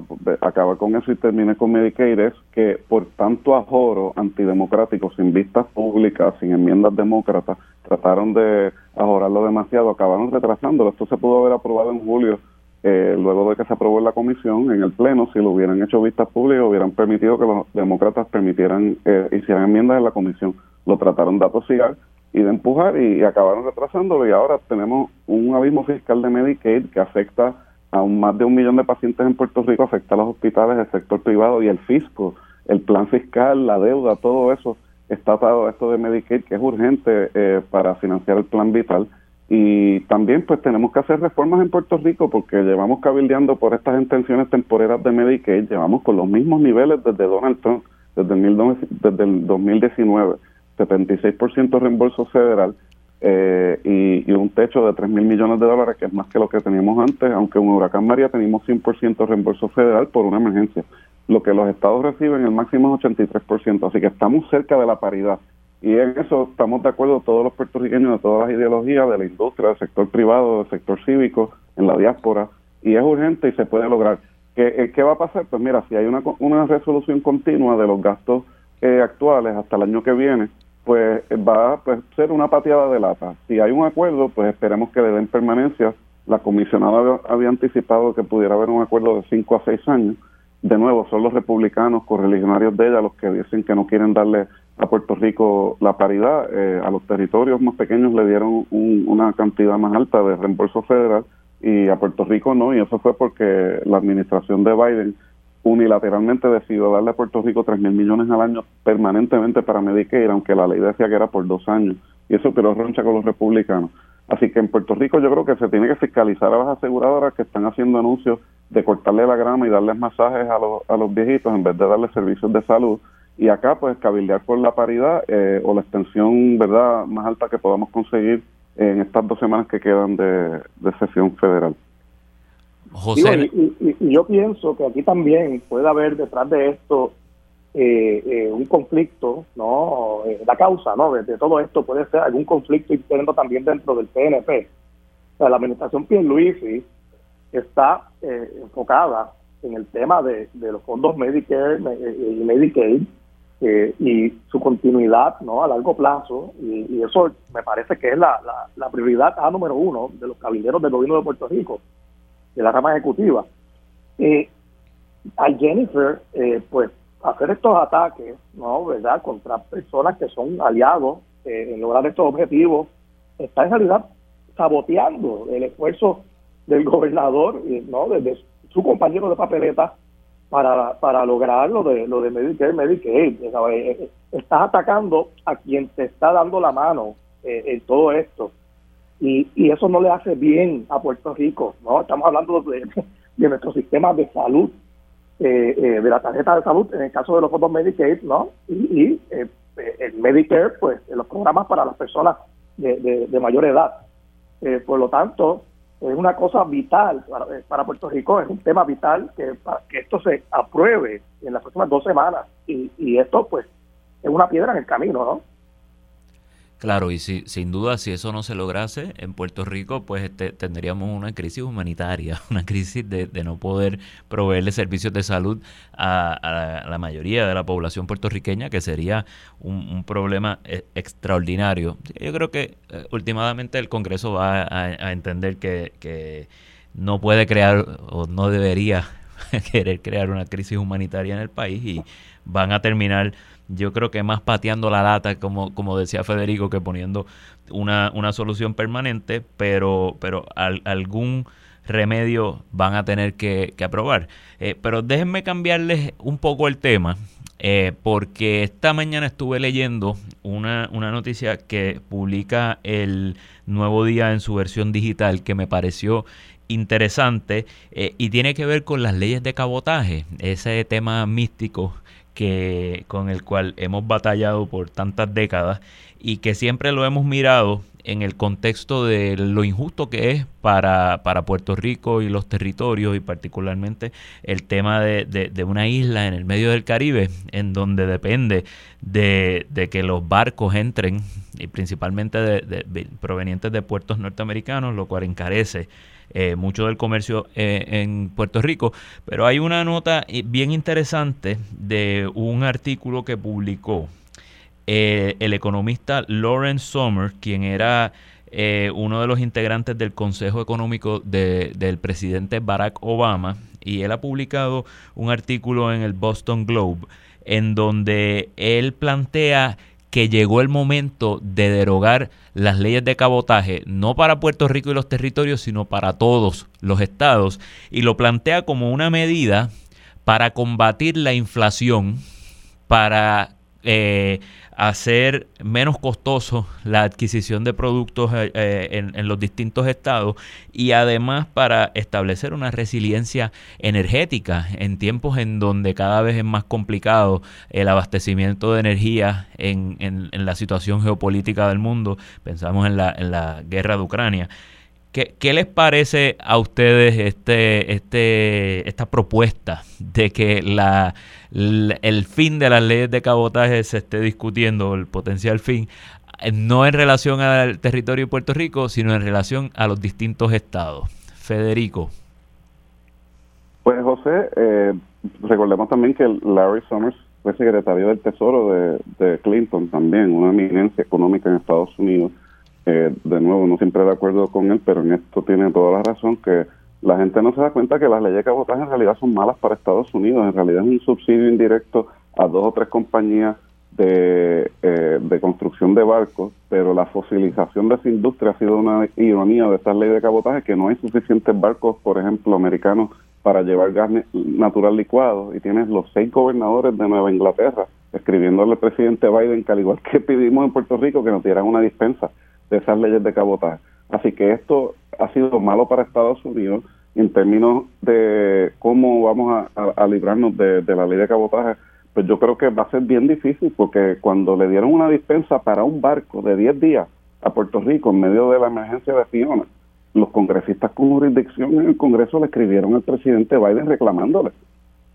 acabar con eso y terminar con Medicaid, es que por tanto ajoro antidemocrático, sin vistas públicas, sin enmiendas demócratas, trataron de ajorarlo demasiado, acabaron retrasándolo. Esto se pudo haber aprobado en julio, eh, luego de que se aprobó en la comisión, en el Pleno, si lo hubieran hecho vistas públicas, hubieran permitido que los demócratas permitieran, eh, hicieran enmiendas en la comisión. Lo trataron de atosigar y de empujar y, acabaron retrasándolo. Y ahora tenemos un abismo fiscal de Medicaid que afecta a más de un millón de pacientes en Puerto Rico, afecta a los hospitales, el sector privado y el fisco, el plan fiscal, la deuda, todo eso está atado a esto de Medicaid que es urgente eh, para financiar el plan vital. Y también pues tenemos que hacer reformas en Puerto Rico porque llevamos cabildeando por estas intenciones temporeras de Medicaid, llevamos con los mismos niveles desde Donald Trump, desde el, desde el 2019 76% reembolso federal eh, y, un techo de 3 mil millones de dólares, que es más que lo que teníamos antes, aunque en Huracán María teníamos 100% reembolso federal por una emergencia. lo que los estados reciben, el máximo es 83%, así que estamos cerca de la paridad. Y en eso estamos de acuerdo todos los puertorriqueños de todas las ideologías, de la industria, del sector privado, del sector cívico, en la diáspora, y es urgente y se puede lograr. ¿Qué, eh, qué va a pasar? Pues mira, si hay una, una resolución continua de los gastos eh, actuales hasta el año que viene, pues va a pues, ser una pateada de lata. Si hay un acuerdo, pues esperemos que le den permanencia. La comisionada había, anticipado que pudiera haber un acuerdo de 5 a 6 años. De nuevo, son los republicanos correligionarios de ella los que dicen que no quieren darle a Puerto Rico la paridad. Eh, a los territorios más pequeños le dieron una cantidad más alta de reembolso federal y a Puerto Rico no, y eso fue porque la administración de Biden unilateralmente decidió darle a Puerto Rico 3 mil millones al año permanentemente para Medicaid, aunque la ley decía que era por dos años. Y eso creó roncha con los republicanos. Así que en Puerto Rico yo creo que se tiene que fiscalizar a las aseguradoras que están haciendo anuncios de cortarle la grama y darles masajes a los, a los viejitos en vez de darles servicios de salud. Y acá pues cabildear por la paridad eh, o la extensión verdad más alta que podamos conseguir en estas dos semanas que quedan de sesión federal y, yo pienso que aquí también puede haber detrás de esto eh, eh, un conflicto, ¿no? Eh, la causa, ¿no? De, todo esto puede ser algún conflicto interno también dentro del PNP. O sea, la administración Pierluisi está enfocada en el tema de, los fondos Medicare y Medicaid y su continuidad, ¿no? A largo plazo y, eso me parece que es la, la, la prioridad A número uno de los caballeros del gobierno de Puerto Rico de la rama ejecutiva. Eh, a Jennifer, eh, pues, hacer estos ataques, ¿no? ¿Verdad?, contra personas que son aliados eh, en lograr estos objetivos, está en realidad saboteando el esfuerzo del [LAUGHS] gobernador, ¿no?, desde su compañero de papeleta para, para lograr lo de, lo de Medicare, Medicaid. Estás atacando a quien te está dando la mano en todo esto y, y eso no le hace bien a Puerto Rico, ¿no? Estamos hablando de, de nuestro sistema de salud, eh, eh, de la tarjeta de salud, en el caso de los fondos Medicaid, ¿no? Y, eh, el Medicare, pues, los programas para las personas de, mayor edad. por lo tanto, es una cosa vital para, para, Puerto Rico, es un tema vital que, para que esto se apruebe en las próximas dos semanas. Y, y esto, pues, es una piedra en el camino, ¿no? Claro, y si, sin duda, si eso no se lograse en Puerto Rico, pues este, tendríamos una crisis humanitaria, [LAUGHS] una crisis de, no poder proveerle servicios de salud a, la mayoría de la población puertorriqueña, que sería un, problema eh, extraordinario. Yo creo que eh, últimamente el Congreso va a, entender que, que no puede crear o no debería [LAUGHS] querer crear una crisis humanitaria en el país y van a terminar yo creo que más pateando la lata, como, como decía Federico, que poniendo una, una solución permanente, pero, pero algún remedio van a tener que, aprobar. Eh, pero déjenme cambiarles un poco el tema, eh, porque esta mañana estuve leyendo una, una noticia que publica el Nuevo Día en su versión digital que me pareció interesante eh, y tiene que ver con las leyes de cabotaje, ese tema místico que, con el cual hemos batallado por tantas décadas y que siempre lo hemos mirado en el contexto de lo injusto que es para, para Puerto Rico y los territorios y particularmente el tema de, de, una isla en el medio del Caribe en donde depende de, de que los barcos entren y principalmente de, provenientes de puertos norteamericanos, lo cual encarece eh, mucho del comercio eh, en Puerto Rico. Pero hay una nota eh, bien interesante de un artículo que publicó el economista Lawrence Sommer, quien era uno de los integrantes del Consejo Económico del presidente Barack Obama, y él ha publicado un artículo en el Boston Globe en donde él plantea que llegó el momento de derogar las leyes de cabotaje, no para Puerto Rico y los territorios, sino para todos los estados, y lo plantea como una medida para combatir la inflación, para eh, hacer menos costoso la adquisición de productos eh, eh, en, los distintos estados y además para establecer una resiliencia energética en tiempos en donde cada vez es más complicado el abastecimiento de energía en, la situación geopolítica del mundo. Pensamos en la, en la guerra de Ucrania. ¿Qué, les parece a ustedes este, este, esta propuesta de que la, el fin de las leyes de cabotaje se esté discutiendo, el potencial fin, no en relación al territorio de Puerto Rico, sino en relación a los distintos estados? Federico. Pues José, eh, recordemos también que Larry Summers fue secretario del Tesoro de, de Clinton también, una eminencia económica en Estados Unidos eh, de nuevo, no siempre de acuerdo con él, pero en esto tiene toda la razón que la gente no se da cuenta que las leyes de cabotaje en realidad son malas para Estados Unidos, en realidad es un subsidio indirecto a dos o tres compañías de, eh, de construcción de barcos, pero la fosilización de esa industria ha sido una ironía de estas leyes de cabotaje, que no hay suficientes barcos, por ejemplo, americanos para llevar gas natural licuado y tienes los seis gobernadores de Nueva Inglaterra escribiéndole al presidente Biden que al igual que [LAUGHS] pedimos en Puerto Rico que nos dieran una dispensa de esas leyes de cabotaje. Así que esto ha sido malo para Estados Unidos en términos de cómo vamos a, librarnos de, la ley de cabotaje. Pues yo creo que va a ser bien difícil porque cuando le dieron una dispensa para un barco de 10 días a Puerto Rico en medio de la emergencia de Fiona, los congresistas con jurisdicción en el Congreso le escribieron al presidente Biden reclamándole.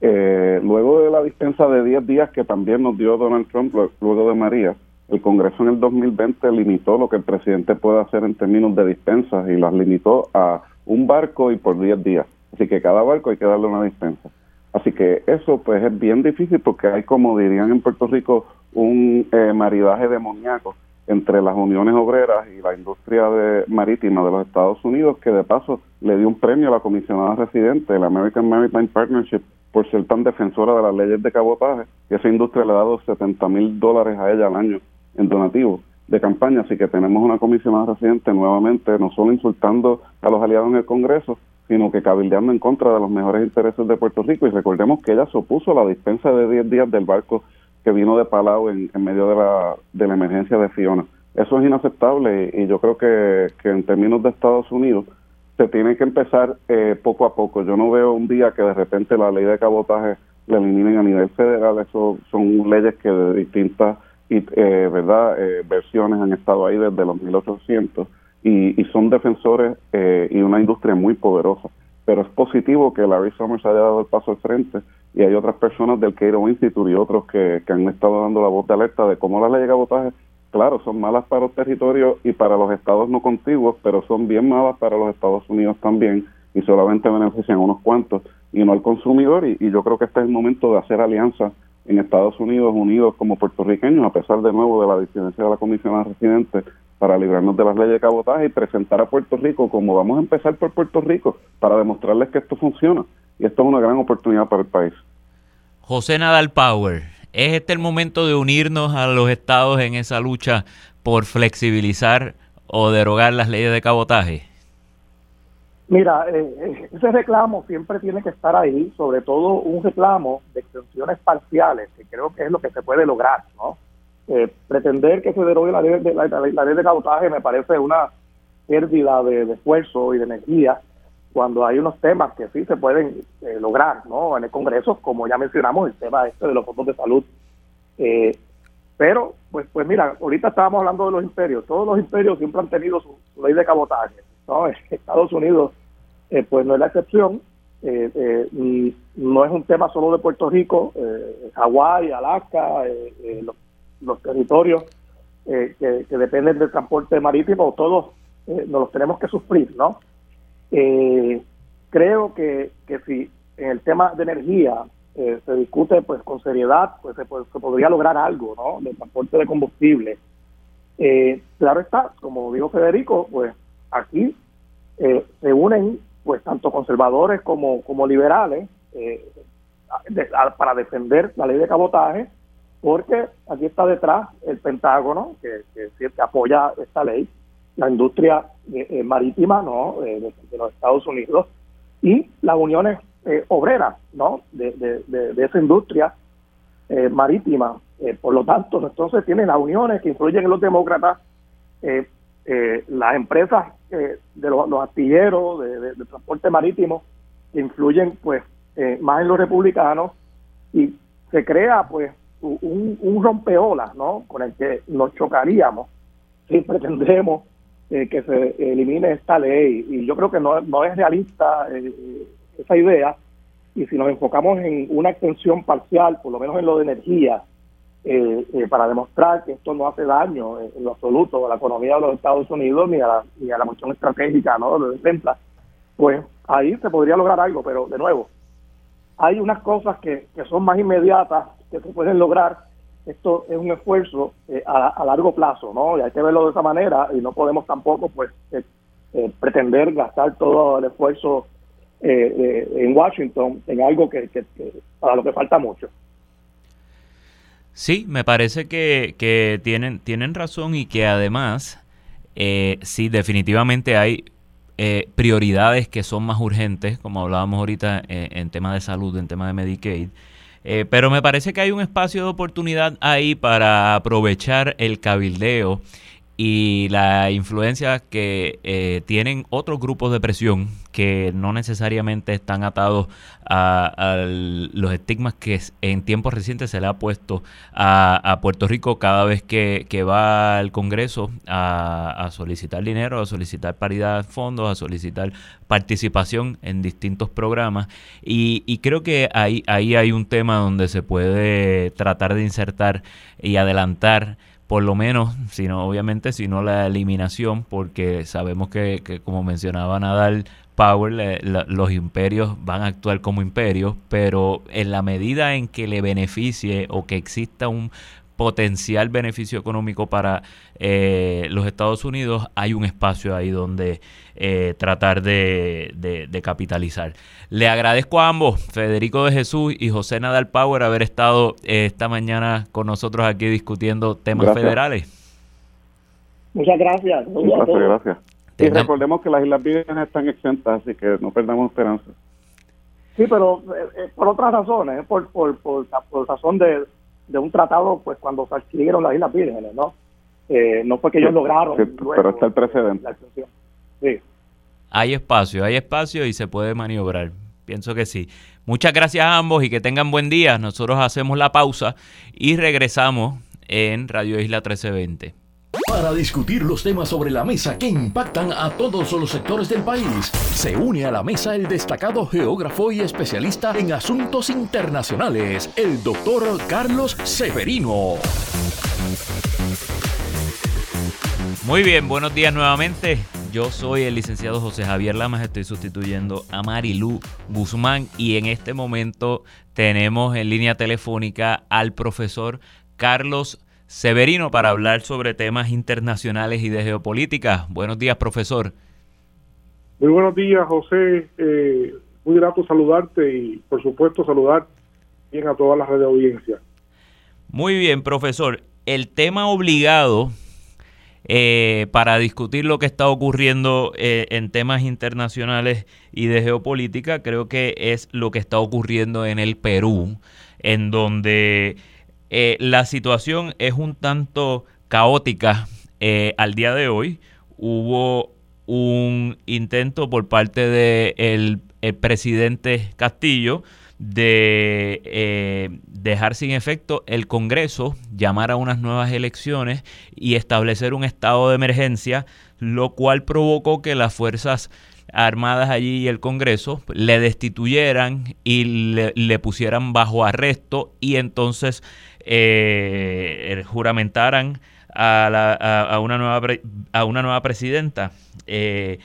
Eh, luego de la dispensa de 10 días que también nos dio Donald Trump luego de María, el Congreso en el 2020 limitó lo que el presidente puede hacer en términos de dispensas y las limitó a un barco y por 10 días. Así que cada barco hay que darle una dispensa. Así que eso pues es bien difícil porque hay, como dirían en Puerto Rico, un eh, maridaje demoníaco entre las uniones obreras y la industria de, marítima de los Estados Unidos, que de paso le dio un premio a la comisionada residente, la American Maritime Partnership, por ser tan defensora de las leyes de cabotaje, y esa industria le ha dado 70 mil dólares a ella al año en donativo de campaña, así que tenemos una comisionada residente nuevamente, no solo insultando a los aliados en el Congreso, sino que cabildeando en contra de los mejores intereses de Puerto Rico. Y recordemos que ella se opuso a la dispensa de 10 días del barco que vino de Palau en, medio de la, de la emergencia de Fiona. Eso es inaceptable y, yo creo que, que, en términos de Estados Unidos se tiene que empezar eh, poco a poco. Yo no veo un día que de repente la ley de cabotaje la eliminen a nivel federal. Eso son leyes que de distintas y eh, verdad eh, versiones han estado ahí desde los 1800 y, y son defensores eh, y una industria muy poderosa. Pero es positivo que Larry Summers haya dado el paso al frente y hay otras personas del Cairo Institute y otros que, que han estado dando la voz de alerta de cómo las leyes de cabotaje, claro, son malas para los territorios y para los estados no contiguos, pero son bien malas para los Estados Unidos también y solamente benefician unos cuantos y no al consumidor. Y, y yo creo que este es el momento de hacer alianzas en Estados Unidos, unidos como puertorriqueños, a pesar de nuevo de la disidencia de la comisionada residente, para librarnos de las leyes de cabotaje y presentar a Puerto Rico como vamos a empezar por Puerto Rico, para demostrarles que esto funciona. Y esto es una gran oportunidad para el país. José Nadal Power, ¿es este el momento de unirnos a los estados en esa lucha por flexibilizar o derogar las leyes de cabotaje? Mira, eh, eh, ese reclamo siempre tiene que estar ahí, sobre todo un reclamo de extensiones parciales, que creo que es lo que se puede lograr, ¿no? Eh, pretender que se derogue la ley de, la, ley de cabotaje me parece una pérdida de, esfuerzo y de energía cuando hay unos temas que sí se pueden lograr, ¿no? En el Congreso, como ya mencionamos, el tema este de los fondos de salud. pero, pues, pues mira, ahorita estábamos hablando de los imperios. Todos los imperios siempre han tenido su ley de cabotaje ¿no? [LAUGHS] Estados Unidos eh, pues no es la excepción. Eh, eh, no es un tema solo de Puerto Rico, Hawái, Alaska, los, territorios que, dependen del transporte marítimo, todos nos los tenemos que sufrir, ¿no? creo que, que si en el tema de energía se discute pues con seriedad, pues se, se, podría lograr algo, ¿no? Del transporte de combustible. claro está, como dijo Federico, pues aquí eh, se unen pues tanto conservadores como, como liberales eh, para defender la ley de cabotaje, porque aquí está detrás el Pentágono, que, que, apoya esta ley, la industria eh, marítima ¿no? De, los Estados Unidos y las uniones obreras ¿no? de, de, esa industria marítima. por lo tanto, entonces tienen las uniones que influyen en los demócratas, las empresas eh, de los, astilleros de, transporte marítimo influyen pues eh, más en los republicanos y se crea pues un, un rompeolas no con el que nos chocaríamos [LAUGHS] si pretendemos eh, que se elimine esta ley. Y yo creo que no, no es realista eh, esa idea. Y si nos enfocamos en una extensión parcial, por lo menos en lo de energía, eh, para demostrar que esto no hace daño en, lo absoluto a la economía de los Estados Unidos ni a la, ni a la cuestión estratégica ¿no? de Templa, pues ahí se podría lograr algo, pero de nuevo, hay unas cosas que, que son más inmediatas que se pueden lograr esto es un esfuerzo eh, a, largo plazo, ¿no? Y hay que verlo de esa manera y no podemos tampoco, pues, eh, eh, pretender gastar todo el esfuerzo en Washington en algo que, para lo que falta mucho. Sí, me parece que, que tienen, tienen razón y que además, sí, definitivamente hay prioridades que son más urgentes, como hablábamos ahorita en tema de salud, en tema de Medicaid, eh, pero me parece que hay un espacio de oportunidad ahí para aprovechar el cabildeo y la influencia que eh, tienen otros grupos de presión que no necesariamente están atados a, los estigmas que en tiempos recientes se le ha puesto a, Puerto Rico cada vez que, va al Congreso a, solicitar dinero, a solicitar paridad de fondos, a solicitar participación en distintos programas. Y, y creo que ahí, ahí hay un tema donde se puede tratar de insertar y adelantar por lo menos, sino obviamente, sino la eliminación, porque sabemos que, que como mencionaba Nadal, Power, los imperios van a actuar como imperios, pero en la medida en que le beneficie o que exista un potencial beneficio económico para eh, los Estados Unidos, hay un espacio ahí donde eh, tratar de, de, capitalizar. Le agradezco a ambos, Federico de Jesús y José Nadal Power, haber estado eh, esta mañana con nosotros aquí discutiendo temas federales. Muchas gracias. Muchas gracias. Y recordemos que las Islas Vírgenes están exentas, así que no perdamos esperanza. Sí, pero por otras razones, por, por, por, por razón de de un tratado pues cuando se adquirieron las Islas Vírgenes, ¿no? Eh, no fue que ellos lograron. pero está el precedente. Sí. Hay espacio, hay espacio y se puede maniobrar. Pienso que sí. Muchas gracias a ambos y que tengan buen día. Nosotros hacemos la pausa y regresamos en Radio Isla 1320. Para discutir los temas sobre la mesa que impactan a todos los sectores del país, se une a la mesa el destacado geógrafo y especialista en asuntos internacionales, el doctor Carlos Severino. Muy bien, buenos días nuevamente. Yo soy el licenciado José Javier Lamas, estoy sustituyendo a Marilu Guzmán y en este momento tenemos en línea telefónica al profesor Carlos Severino para hablar sobre temas internacionales y de geopolítica. Buenos días, profesor. Muy buenos días, José. Eh, muy grato saludarte y, por supuesto, saludar bien a todas las redes de audiencia. Muy bien, profesor. El tema obligado eh, para discutir lo que está ocurriendo eh, en temas internacionales y de geopolítica, creo que es lo que está ocurriendo en el Perú, en donde eh, la situación es un tanto caótica eh, al día de hoy. Hubo un intento por parte del de presidente Castillo de eh, dejar sin efecto el Congreso, llamar a unas nuevas elecciones y establecer un estado de emergencia, lo cual provocó que las fuerzas armadas allí y el Congreso le destituyeran y le pusieran bajo arresto y entonces eh, juramentaran a, la, a, una nueva, a una nueva presidenta. Eh,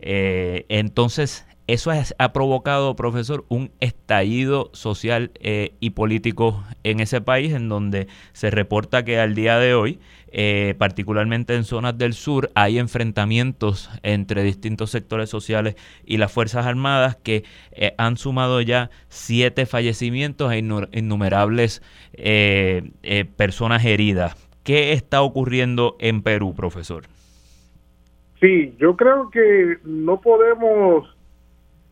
eh, entonces, eso ha provocado, profesor, un estallido social eh, y político en ese país, en donde se reporta que al día de hoy, eh, particularmente en zonas del sur, hay enfrentamientos entre distintos sectores sociales y las Fuerzas Armadas que eh, han sumado ya siete fallecimientos e innumerables personas heridas. ¿Qué está ocurriendo en Perú, profesor? Sí, yo creo que no podemos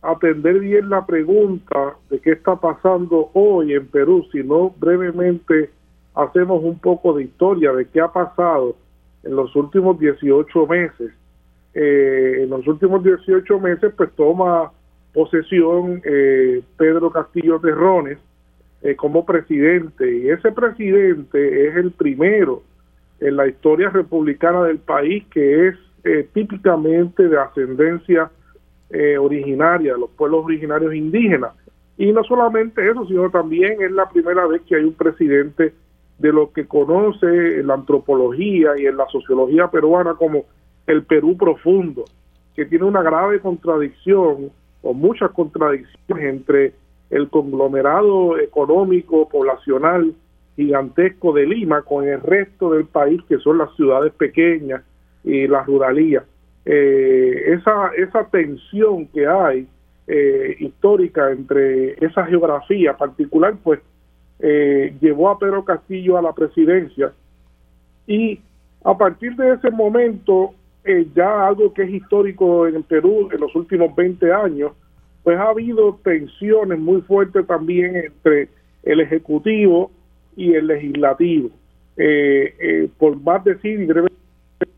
atender bien la pregunta de qué está pasando hoy en Perú, sino brevemente hacemos un poco de historia de qué ha pasado en los últimos 18 meses. Eh, en los últimos 18 meses, pues toma posesión eh, Pedro Castillo Terrones eh, como presidente, y ese presidente es el primero en la historia republicana del país que es eh, típicamente de ascendencia eh, originaria, de los pueblos originarios indígenas. Y no solamente eso, sino también es la primera vez que hay un presidente de lo que conoce en la antropología y en la sociología peruana como el Perú profundo, que tiene una grave contradicción o muchas contradicciones entre el conglomerado económico poblacional gigantesco de Lima con el resto del país, que son las ciudades pequeñas y las ruralías. Eh, esa, esa tensión que hay eh, histórica entre esa geografía particular, pues eh, llevó a Pedro Castillo a la presidencia y a partir de ese momento, ya algo que es histórico en el Perú en los últimos 20 años, pues ha habido tensiones muy fuertes también entre el Ejecutivo y el legislativo. Eh, eh, por más decir,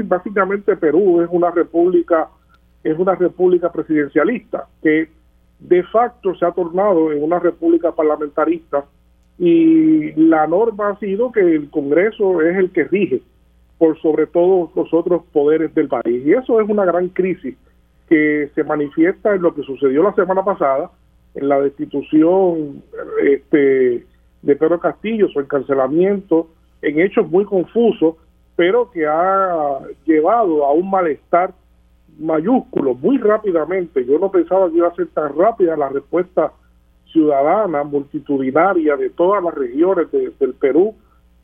básicamente Perú es una república, es una república presidencialista que de facto se ha tornado en una república parlamentarista y la norma ha sido que el Congreso es el que rige por sobre todos los otros poderes del país. Y eso es una gran crisis que se manifiesta en lo que sucedió la semana pasada, en la destitución este, de Pedro Castillo, su encarcelamiento, en hechos muy confusos, pero que ha llevado a un malestar mayúsculo muy rápidamente. Yo no pensaba que iba a ser tan rápida la respuesta ciudadana, multitudinaria de todas las regiones del Perú.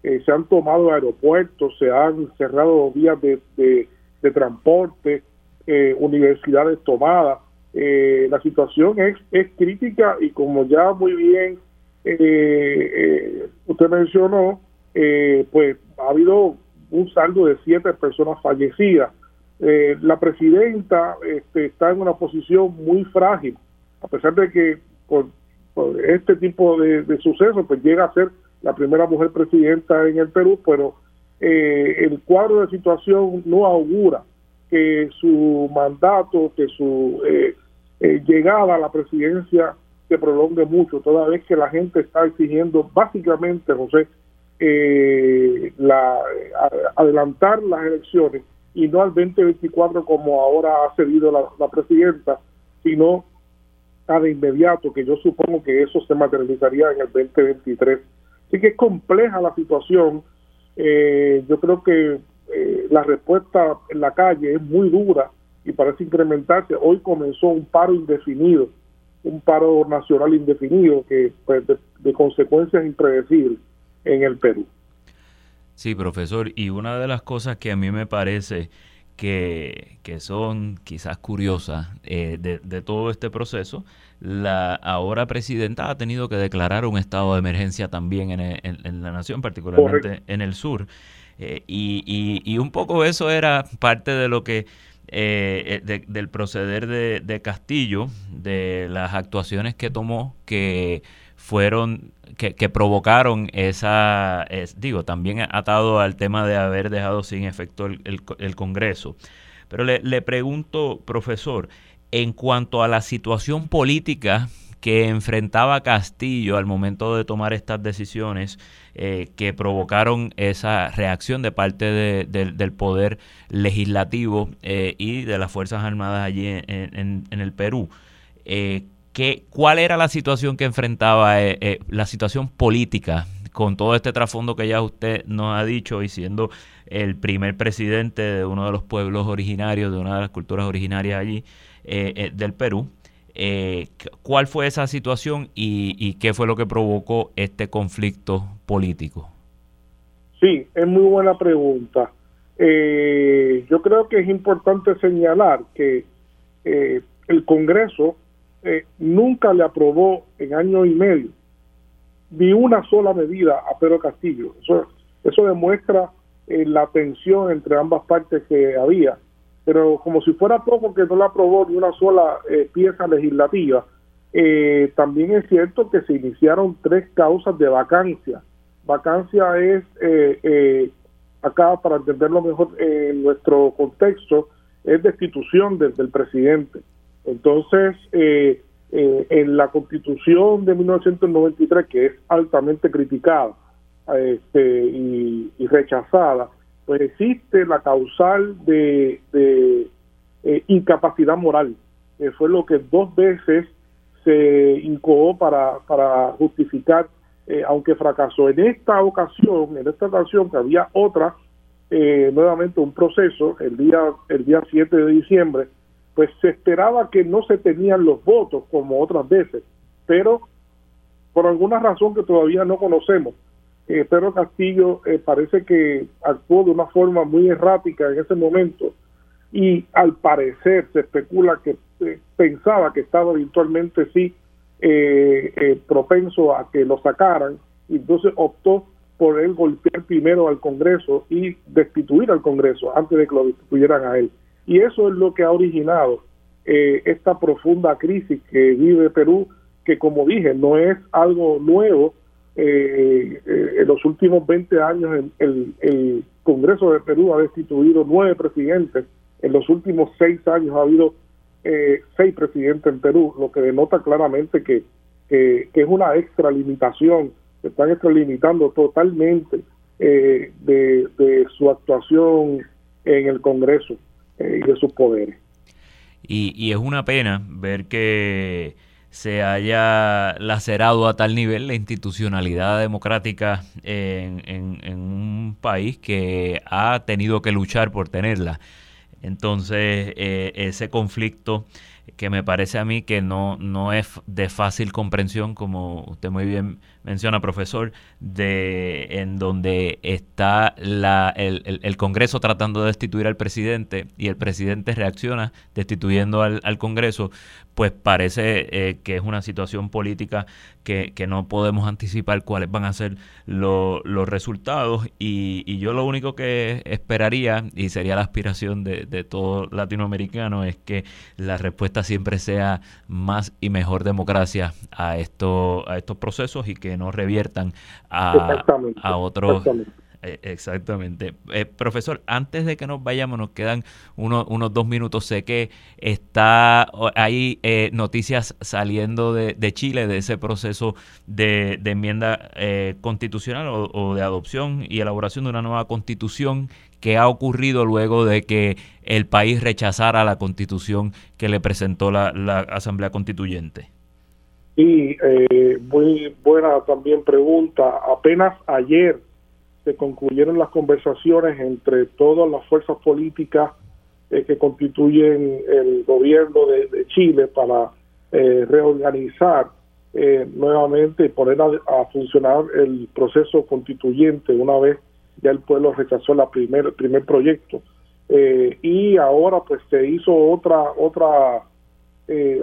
Eh, se han tomado aeropuertos, se han cerrado vías de, de, transporte, eh, universidades tomadas. Eh, la situación es, es crítica y como ya muy bien eh, eh, usted mencionó, eh, pues ha habido un saldo de siete personas fallecidas. La presidenta este, está en una posición muy frágil, a pesar de que por, este tipo de, sucesos pues llega a ser la primera mujer presidenta en el Perú, pero el cuadro de situación no augura que su mandato, que su llegada a la presidencia se prolongue mucho, toda vez que la gente está exigiendo básicamente, José, eh, la, adelantar las elecciones y no al 2024 como ahora ha cedido la, presidenta, sino a de inmediato, que yo supongo que eso se materializaría en el 2023. Así que es compleja la situación. Eh, yo creo que eh, la respuesta en la calle es muy dura y parece incrementarse. Hoy comenzó un paro indefinido un paro nacional indefinido que pues, de, consecuencias impredecibles en el Perú. Sí, profesor, y una de las cosas que a mí me parece que, son quizás curiosas eh, de, todo este proceso, la ahora presidenta ha tenido que declarar un estado de emergencia también en, la nación, particularmente en el sur. Eh, y, y, un poco eso era parte de lo que eh, del proceder de, Castillo, de las actuaciones que tomó que fueron, que, provocaron esa, digo, también atado al tema de haber dejado sin efecto el, Congreso. Pero le, le pregunto, profesor, en cuanto a la situación política que enfrentaba Castillo al momento de tomar estas decisiones eh, que provocaron esa reacción de parte del poder legislativo eh, y de las Fuerzas Armadas allí en, el Perú. Eh, ¿Cuál era la situación que enfrentaba, la situación política con todo este trasfondo que ya usted nos ha dicho y siendo el primer presidente de uno de los pueblos originarios, de una de las culturas originarias allí del Perú? Eh, ¿Cuál fue esa situación y, qué fue lo que provocó este conflicto político? Sí, es muy buena pregunta. Eh, yo creo que es importante señalar que eh, el Congreso nunca le aprobó en año y medio ni una sola medida a Pedro Castillo. Eso, eso demuestra la tensión entre ambas partes que había pero como si fuera poco que no la aprobó ni una sola eh, pieza legislativa, eh, también es cierto que se iniciaron tres causas de vacancia. Vacancia es, eh, acá para entenderlo mejor en nuestro contexto, es destitución del, del presidente. Entonces, en la constitución de 1993, que es altamente criticada este, y rechazada, pues existe la causal de, de, incapacidad moral, que fue lo que dos veces se incoó para, para justificar, aunque fracasó. En esta ocasión, en esta ocasión que había otra, nuevamente un proceso, el día, el día 7 de diciembre, pues se esperaba que no se tenían los votos como otras veces, pero por alguna razón que todavía no conocemos, eh, Pedro Castillo eh, parece que actuó de una forma muy errática en ese momento y al parecer se especula que eh, pensaba que estaba virtualmente sí propenso a que lo sacaran y entonces optó por él golpear primero al Congreso y destituir al Congreso antes de que lo destituyeran a él. Y eso es lo que ha originado eh, esta profunda crisis que vive Perú, que como dije, no es algo nuevo. Eh, eh, en los últimos 20 años el, el, Congreso de Perú ha destituido nueve presidentes. En los últimos seis años ha habido seis presidentes en Perú, lo que denota claramente que, que, es una extralimitación, se están extralimitando totalmente de, de su actuación en el Congreso. Eh, y sus poderes. Y, es una pena ver que se haya lacerado a tal nivel la institucionalidad democrática en, en, un país que ha tenido que luchar por tenerla. Entonces, eh, ese conflicto que me parece a mí que no, no es de fácil comprensión, como usted muy bien menciona, profesor, de en donde está la, el, el, Congreso tratando de destituir al presidente y el presidente reacciona destituyendo al, al Congreso, pues parece eh, que es una situación política que, que, no podemos anticipar cuáles van a ser los resultados. Y, y, yo lo único que esperaría, y sería la aspiración de, de todo latinoamericano, es que la respuesta siempre sea más y mejor democracia a, esto, a estos procesos y que no reviertan a, a otros. Eh, exactamente. Eh, profesor, antes de que nos vayamos, nos quedan unos dos minutos. Sé que está hay eh, noticias saliendo de, Chile de ese proceso de, enmienda constitucional o, de adopción y elaboración de una nueva constitución que ha ocurrido luego de que el país rechazara la constitución que le presentó la Asamblea Constituyente. Y eh, muy buena también pregunta. Apenas ayer se concluyeron las conversaciones entre todas las fuerzas políticas eh, que constituyen el gobierno de, Chile para eh, reorganizar eh, nuevamente y poner a, funcionar el proceso constituyente una vez ya el pueblo rechazó la primer, el primer proyecto. y ahora pues se hizo otra, otra,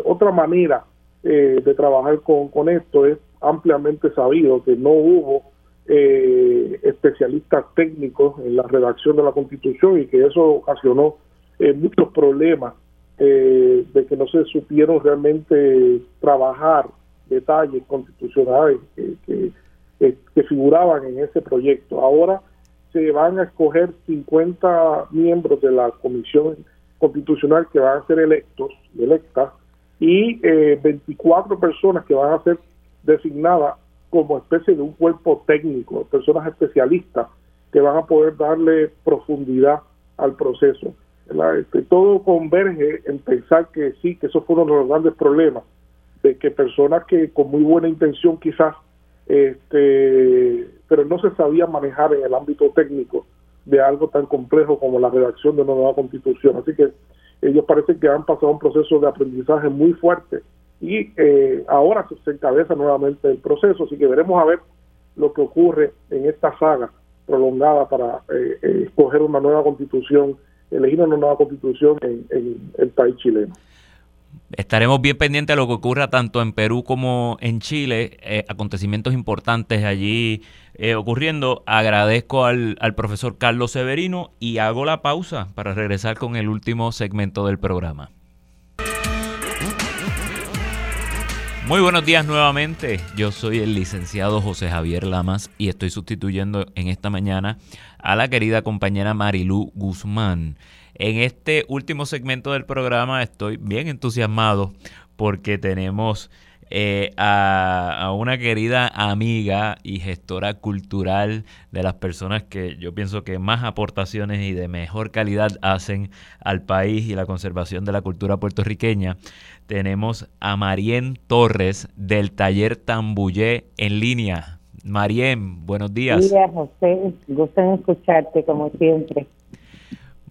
otra manera eh, de trabajar con, con esto. Es ampliamente sabido que no hubo eh, especialistas técnicos en la redacción de la Constitución y que eso ocasionó eh, muchos problemas de que no se supieron realmente trabajar detalles constitucionales que, que, figuraban en ese proyecto. Ahora se van a escoger 50 miembros de la Comisión Constitucional que van a ser electos, electas, y eh, 24 personas que van a ser designadas como especie de un cuerpo técnico, personas especialistas que van a poder darle profundidad al proceso. Este, todo converge en pensar que sí, que eso fue uno de los grandes problemas, de que personas que con muy buena intención quizás, este, pero no se sabía manejar en el ámbito técnico de algo tan complejo como la redacción de una nueva constitución. Así que ellos parecen que han pasado un proceso de aprendizaje muy fuerte y eh, ahora se encabeza nuevamente el proceso, así que veremos a ver lo que ocurre en esta saga prolongada para eh, eh, escoger una nueva constitución, elegir una nueva constitución en el país chileno. Estaremos bien pendientes de lo que ocurra tanto en Perú como en Chile, eh, acontecimientos importantes allí eh, ocurriendo. Agradezco al, al, profesor Carlos Severino y hago la pausa para regresar con el último segmento del programa. Muy buenos días nuevamente. Yo soy el licenciado José Javier Lamas y estoy sustituyendo en esta mañana a la querida compañera Marilú Guzmán. En este último segmento del programa estoy bien entusiasmado porque tenemos eh, a, una querida amiga y gestora cultural de las personas que yo pienso que más aportaciones y de mejor calidad hacen al país y la conservación de la cultura puertorriqueña. Tenemos a Marien Torres del taller Tambullé en línea. Marien, buenos días. Buenos días, José. Gusto en escucharte como siempre.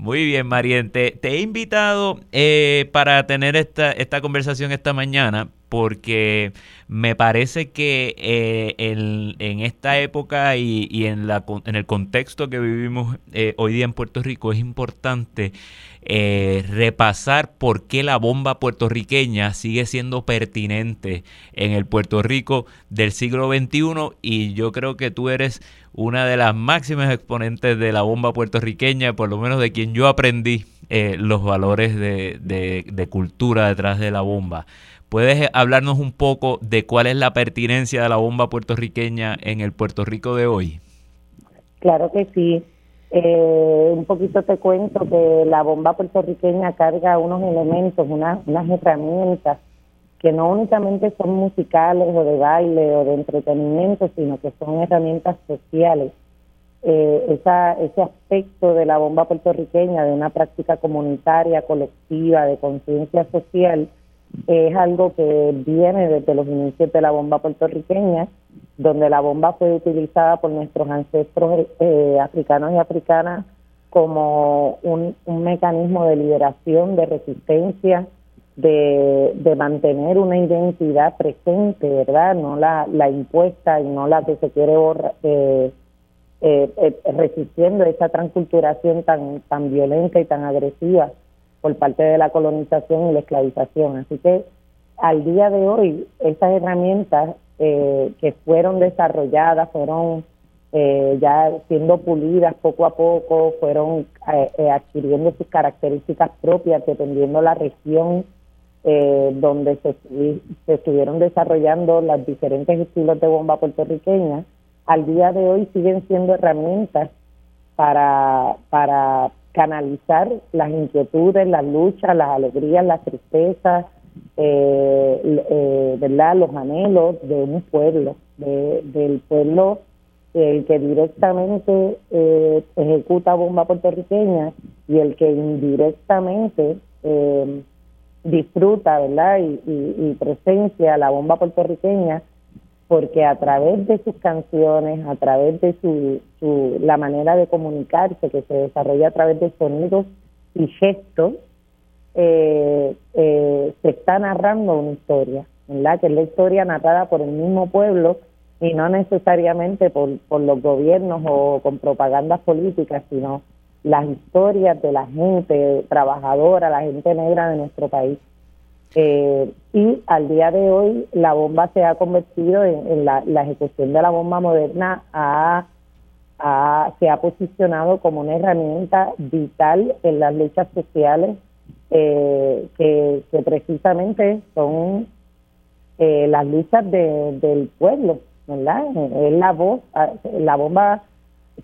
Muy bien, Mariente. Te, he invitado eh, para tener esta, esta conversación esta mañana porque me parece que eh, en, esta época y, en, la, en el contexto que vivimos eh, hoy día en Puerto Rico es importante repasar por qué la bomba puertorriqueña sigue siendo pertinente en el Puerto Rico del siglo XXI y yo creo que tú eres una de las máximas exponentes de la bomba puertorriqueña, por lo menos de quien yo aprendí eh, los valores de, de, cultura detrás de la bomba. ¿Puedes hablarnos un poco de cuál es la pertinencia de la bomba puertorriqueña en el Puerto Rico de hoy? Claro que sí. Eh, un poquito te cuento que la bomba puertorriqueña carga unos elementos, unas herramientas que no únicamente son musicales o de baile o de entretenimiento, sino que son herramientas sociales. Eh, esa, ese aspecto de la bomba puertorriqueña, de una práctica comunitaria, colectiva, de conciencia social, es algo que viene desde los inicios de la bomba puertorriqueña, donde la bomba fue utilizada por nuestros ancestros eh, africanos y africanas como un, mecanismo de liberación, de resistencia, de, mantener una identidad presente, ¿verdad? No la, la impuesta y no la que se quiere borrar, eh, eh, eh, resistiendo esa transculturación tan, tan violenta y tan agresiva por parte de la colonización y la esclavización. Así que al día de hoy, esas herramientas que fueron desarrolladas, fueron ya siendo pulidas poco a poco, fueron adquiriendo sus características propias dependiendo la región eh, donde se, se, estuvieron desarrollando los diferentes estilos de bomba puertorriqueña, al día de hoy siguen siendo herramientas para, para canalizar las inquietudes, las luchas, las alegrías, las tristezas, eh, eh, ¿verdad? los anhelos de un pueblo, de, del pueblo el que directamente eh, ejecuta bomba puertorriqueña y el que indirectamente eh, disfruta, ¿verdad? Y, y, presencia la bomba puertorriqueña, porque a través de sus canciones, a través de su, su, la manera de comunicarse que se desarrolla a través de sonidos y gestos, eh, eh, se está narrando una historia, ¿verdad? Que es la historia narrada por el mismo pueblo y no necesariamente por, por los gobiernos o con propagandas políticas, sino las historias de la gente trabajadora, la gente negra de nuestro país. Eh, y al día de hoy la bomba se ha convertido en, la, ejecución de la bomba moderna se ha posicionado como una herramienta vital en las luchas sociales eh, que, precisamente son eh, las luchas del pueblo, ¿verdad? Es la voz, la bomba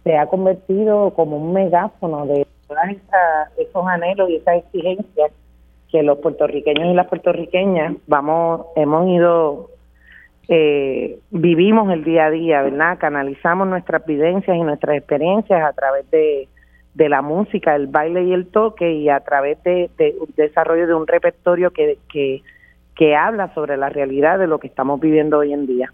se ha convertido como un megáfono de todos esos anhelos y esas exigencias que los puertorriqueños y las puertorriqueñas vamos hemos ido eh, vivimos el día a día, ¿verdad? Canalizamos nuestras vivencias y nuestras experiencias a través de, de la música, el baile y el toque y a través de, de, desarrollo de un repertorio que, que, que habla sobre la realidad de lo que estamos viviendo hoy en día.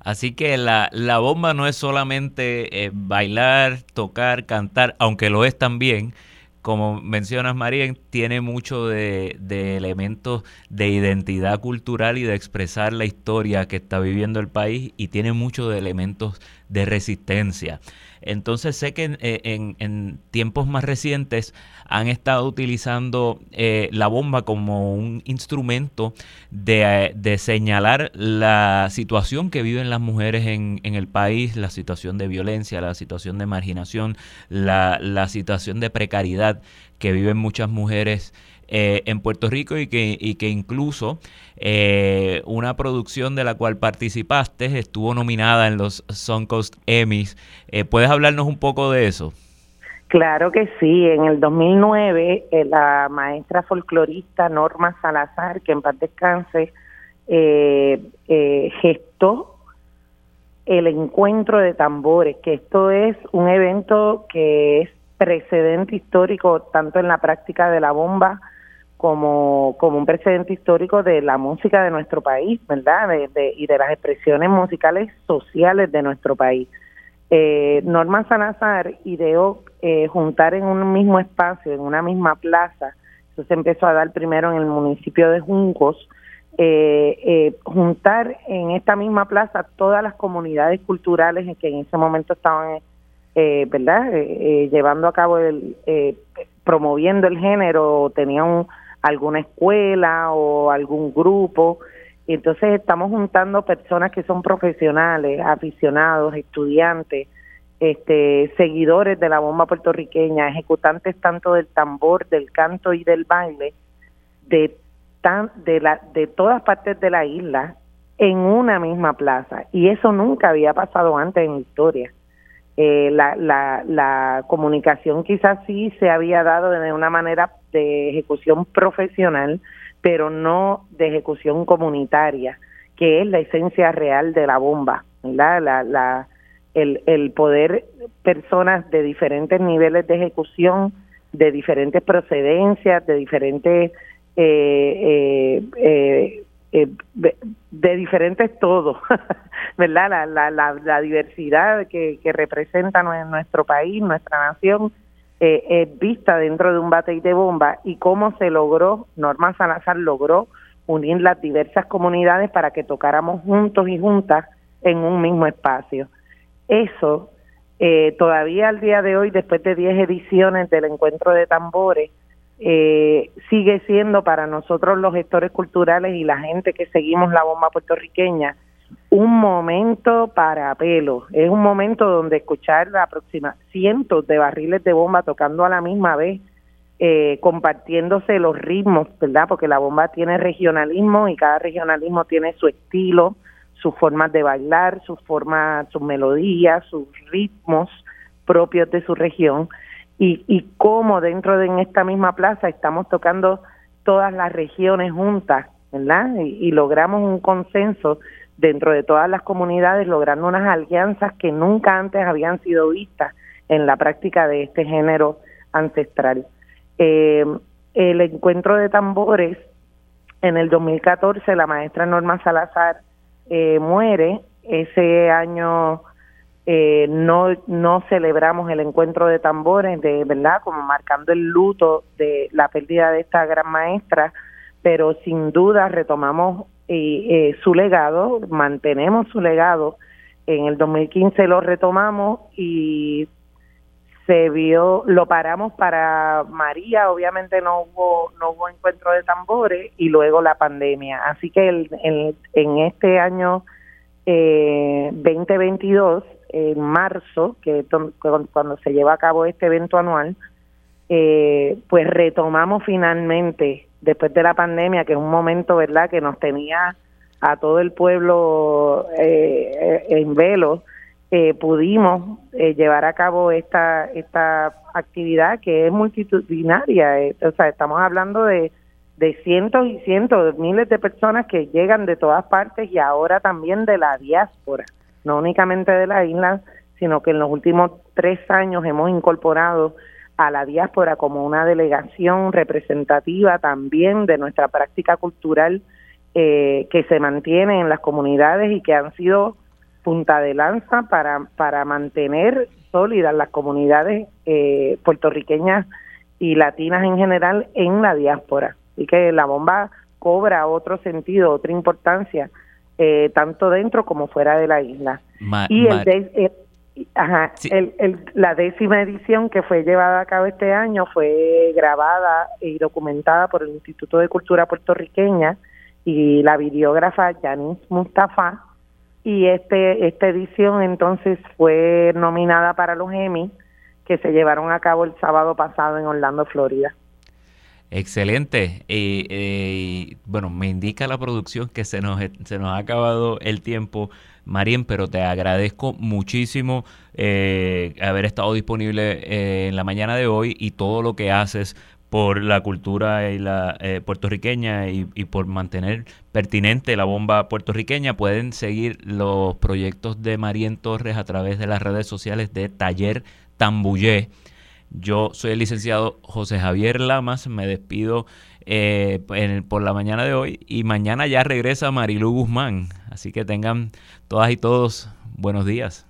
Así que la, la bomba no es solamente eh, bailar, tocar, cantar, aunque lo es también. Como mencionas, María, tiene mucho de, de, elementos de identidad cultural y de expresar la historia que está viviendo el país y tiene mucho de elementos de resistencia. Entonces sé que eh, en, tiempos más recientes han estado utilizando eh, la bomba como un instrumento de, señalar la situación que viven las mujeres en, el país, la situación de violencia, la situación de marginación, la situación de precariedad que viven muchas mujeres eh, en Puerto Rico y que, y que incluso eh, una producción de la cual participaste estuvo nominada en los Coast Emmys. Eh, ¿Puedes hablarnos un poco de eso? Claro que sí. En el 2009, la maestra folclorista Norma Salazar, que en paz descanse, eh, eh, gestó el encuentro de tambores, que esto es un evento que es precedente histórico tanto en la práctica de la bomba como, como un precedente histórico de la música de nuestro país, ¿verdad? De, y de las expresiones musicales sociales de nuestro país. Eh, Norma Salazar ideó eh, juntar en un mismo espacio, en una misma plaza, eso se empezó a dar primero en el municipio de Juncos, eh, eh, juntar en esta misma plaza todas las comunidades culturales que en ese momento estaban, eh, ¿verdad?, llevando a cabo, el, promoviendo el género, tenían alguna escuela o algún grupo. Y entonces estamos juntando personas que son profesionales, aficionados, estudiantes, este, seguidores de la bomba puertorriqueña, ejecutantes tanto del tambor, del canto y del baile, de de, la, de todas partes de la isla en una misma plaza y eso nunca había pasado antes en la historia. Eh, la, la, la comunicación quizás sí se había dado de una manera de ejecución profesional, pero no de ejecución comunitaria, que es la esencia real de la bomba, La, la, el, el poder personas de diferentes niveles de ejecución, de diferentes procedencias, de diferentes eh, eh, eh, de diferentes todos, [LAUGHS] ¿verdad? La, la, la, la diversidad que, que representa nuestro país, nuestra nación, eh, es vista dentro de un batey de bomba y cómo se logró, Norma Salazar logró unir las diversas comunidades para que tocáramos juntos y juntas en un mismo espacio. Eso, eh, todavía al día de hoy, después de 10 ediciones del encuentro de tambores, eh, sigue siendo para nosotros los gestores culturales y la gente que seguimos la bomba puertorriqueña un momento para pelo, es un momento donde escuchar la próxima cientos de barriles de bomba tocando a la misma vez, eh, compartiéndose los ritmos, ¿verdad? Porque la bomba tiene regionalismo y cada regionalismo tiene su estilo, sus formas de bailar, sus formas, sus melodías, sus ritmos propios de su región y, y cómo dentro de en esta misma plaza estamos tocando todas las regiones juntas, ¿verdad? Y, logramos un consenso dentro de todas las comunidades, logrando unas alianzas que nunca antes habían sido vistas en la práctica de este género ancestral. Eh, el encuentro de tambores, en el 2014 la maestra Norma Salazar eh, muere, ese año eh, no, no celebramos el encuentro de tambores, de verdad, como marcando el luto de la pérdida de esta gran maestra, pero sin duda retomamos eh, eh, su legado, mantenemos su legado. En el 2015 lo retomamos y se vio, lo paramos para María, obviamente no hubo, no hubo encuentro de tambores y luego la pandemia. Así que el, en este año eh, 2022 en marzo, que cuando se lleva a cabo este evento anual, eh, pues retomamos finalmente, después de la pandemia, que es un momento, ¿verdad?, que nos tenía a todo el pueblo eh, en velo, eh, pudimos llevar a cabo esta, esta actividad que es multitudinaria. o sea, estamos hablando de, de cientos y cientos, de miles de personas que llegan de todas partes y ahora también de la diáspora no únicamente de la isla, sino que en los últimos tres años hemos incorporado a la diáspora como una delegación representativa también de nuestra práctica cultural eh, que se mantiene en las comunidades y que han sido punta de lanza para, para mantener sólidas las comunidades eh, puertorriqueñas y latinas en general en la diáspora. Y que la bomba cobra otro sentido, otra importancia eh, tanto dentro como fuera de la isla. y el, ajá, el, la décima edición que fue llevada a cabo este año fue grabada y documentada por el Instituto de Cultura Puertorriqueña y la videógrafa Yanis Mustafa. Y este esta edición entonces fue nominada para los Emmy que se llevaron a cabo el sábado pasado en Orlando, Florida. Excelente. y bueno, me indica la producción que se nos, se nos ha acabado el tiempo, Marien, pero te agradezco muchísimo eh, haber estado disponible eh, en la mañana de hoy y todo lo que haces por la cultura y la eh, puertorriqueña y, por mantener pertinente la bomba puertorriqueña, pueden seguir los proyectos de Marien Torres a través de las redes sociales de Taller Tambullé. Yo soy el licenciado José Javier Lamas, me despido eh, por la mañana de hoy y mañana ya regresa Marilu Guzmán. Así que tengan todas y todos buenos días.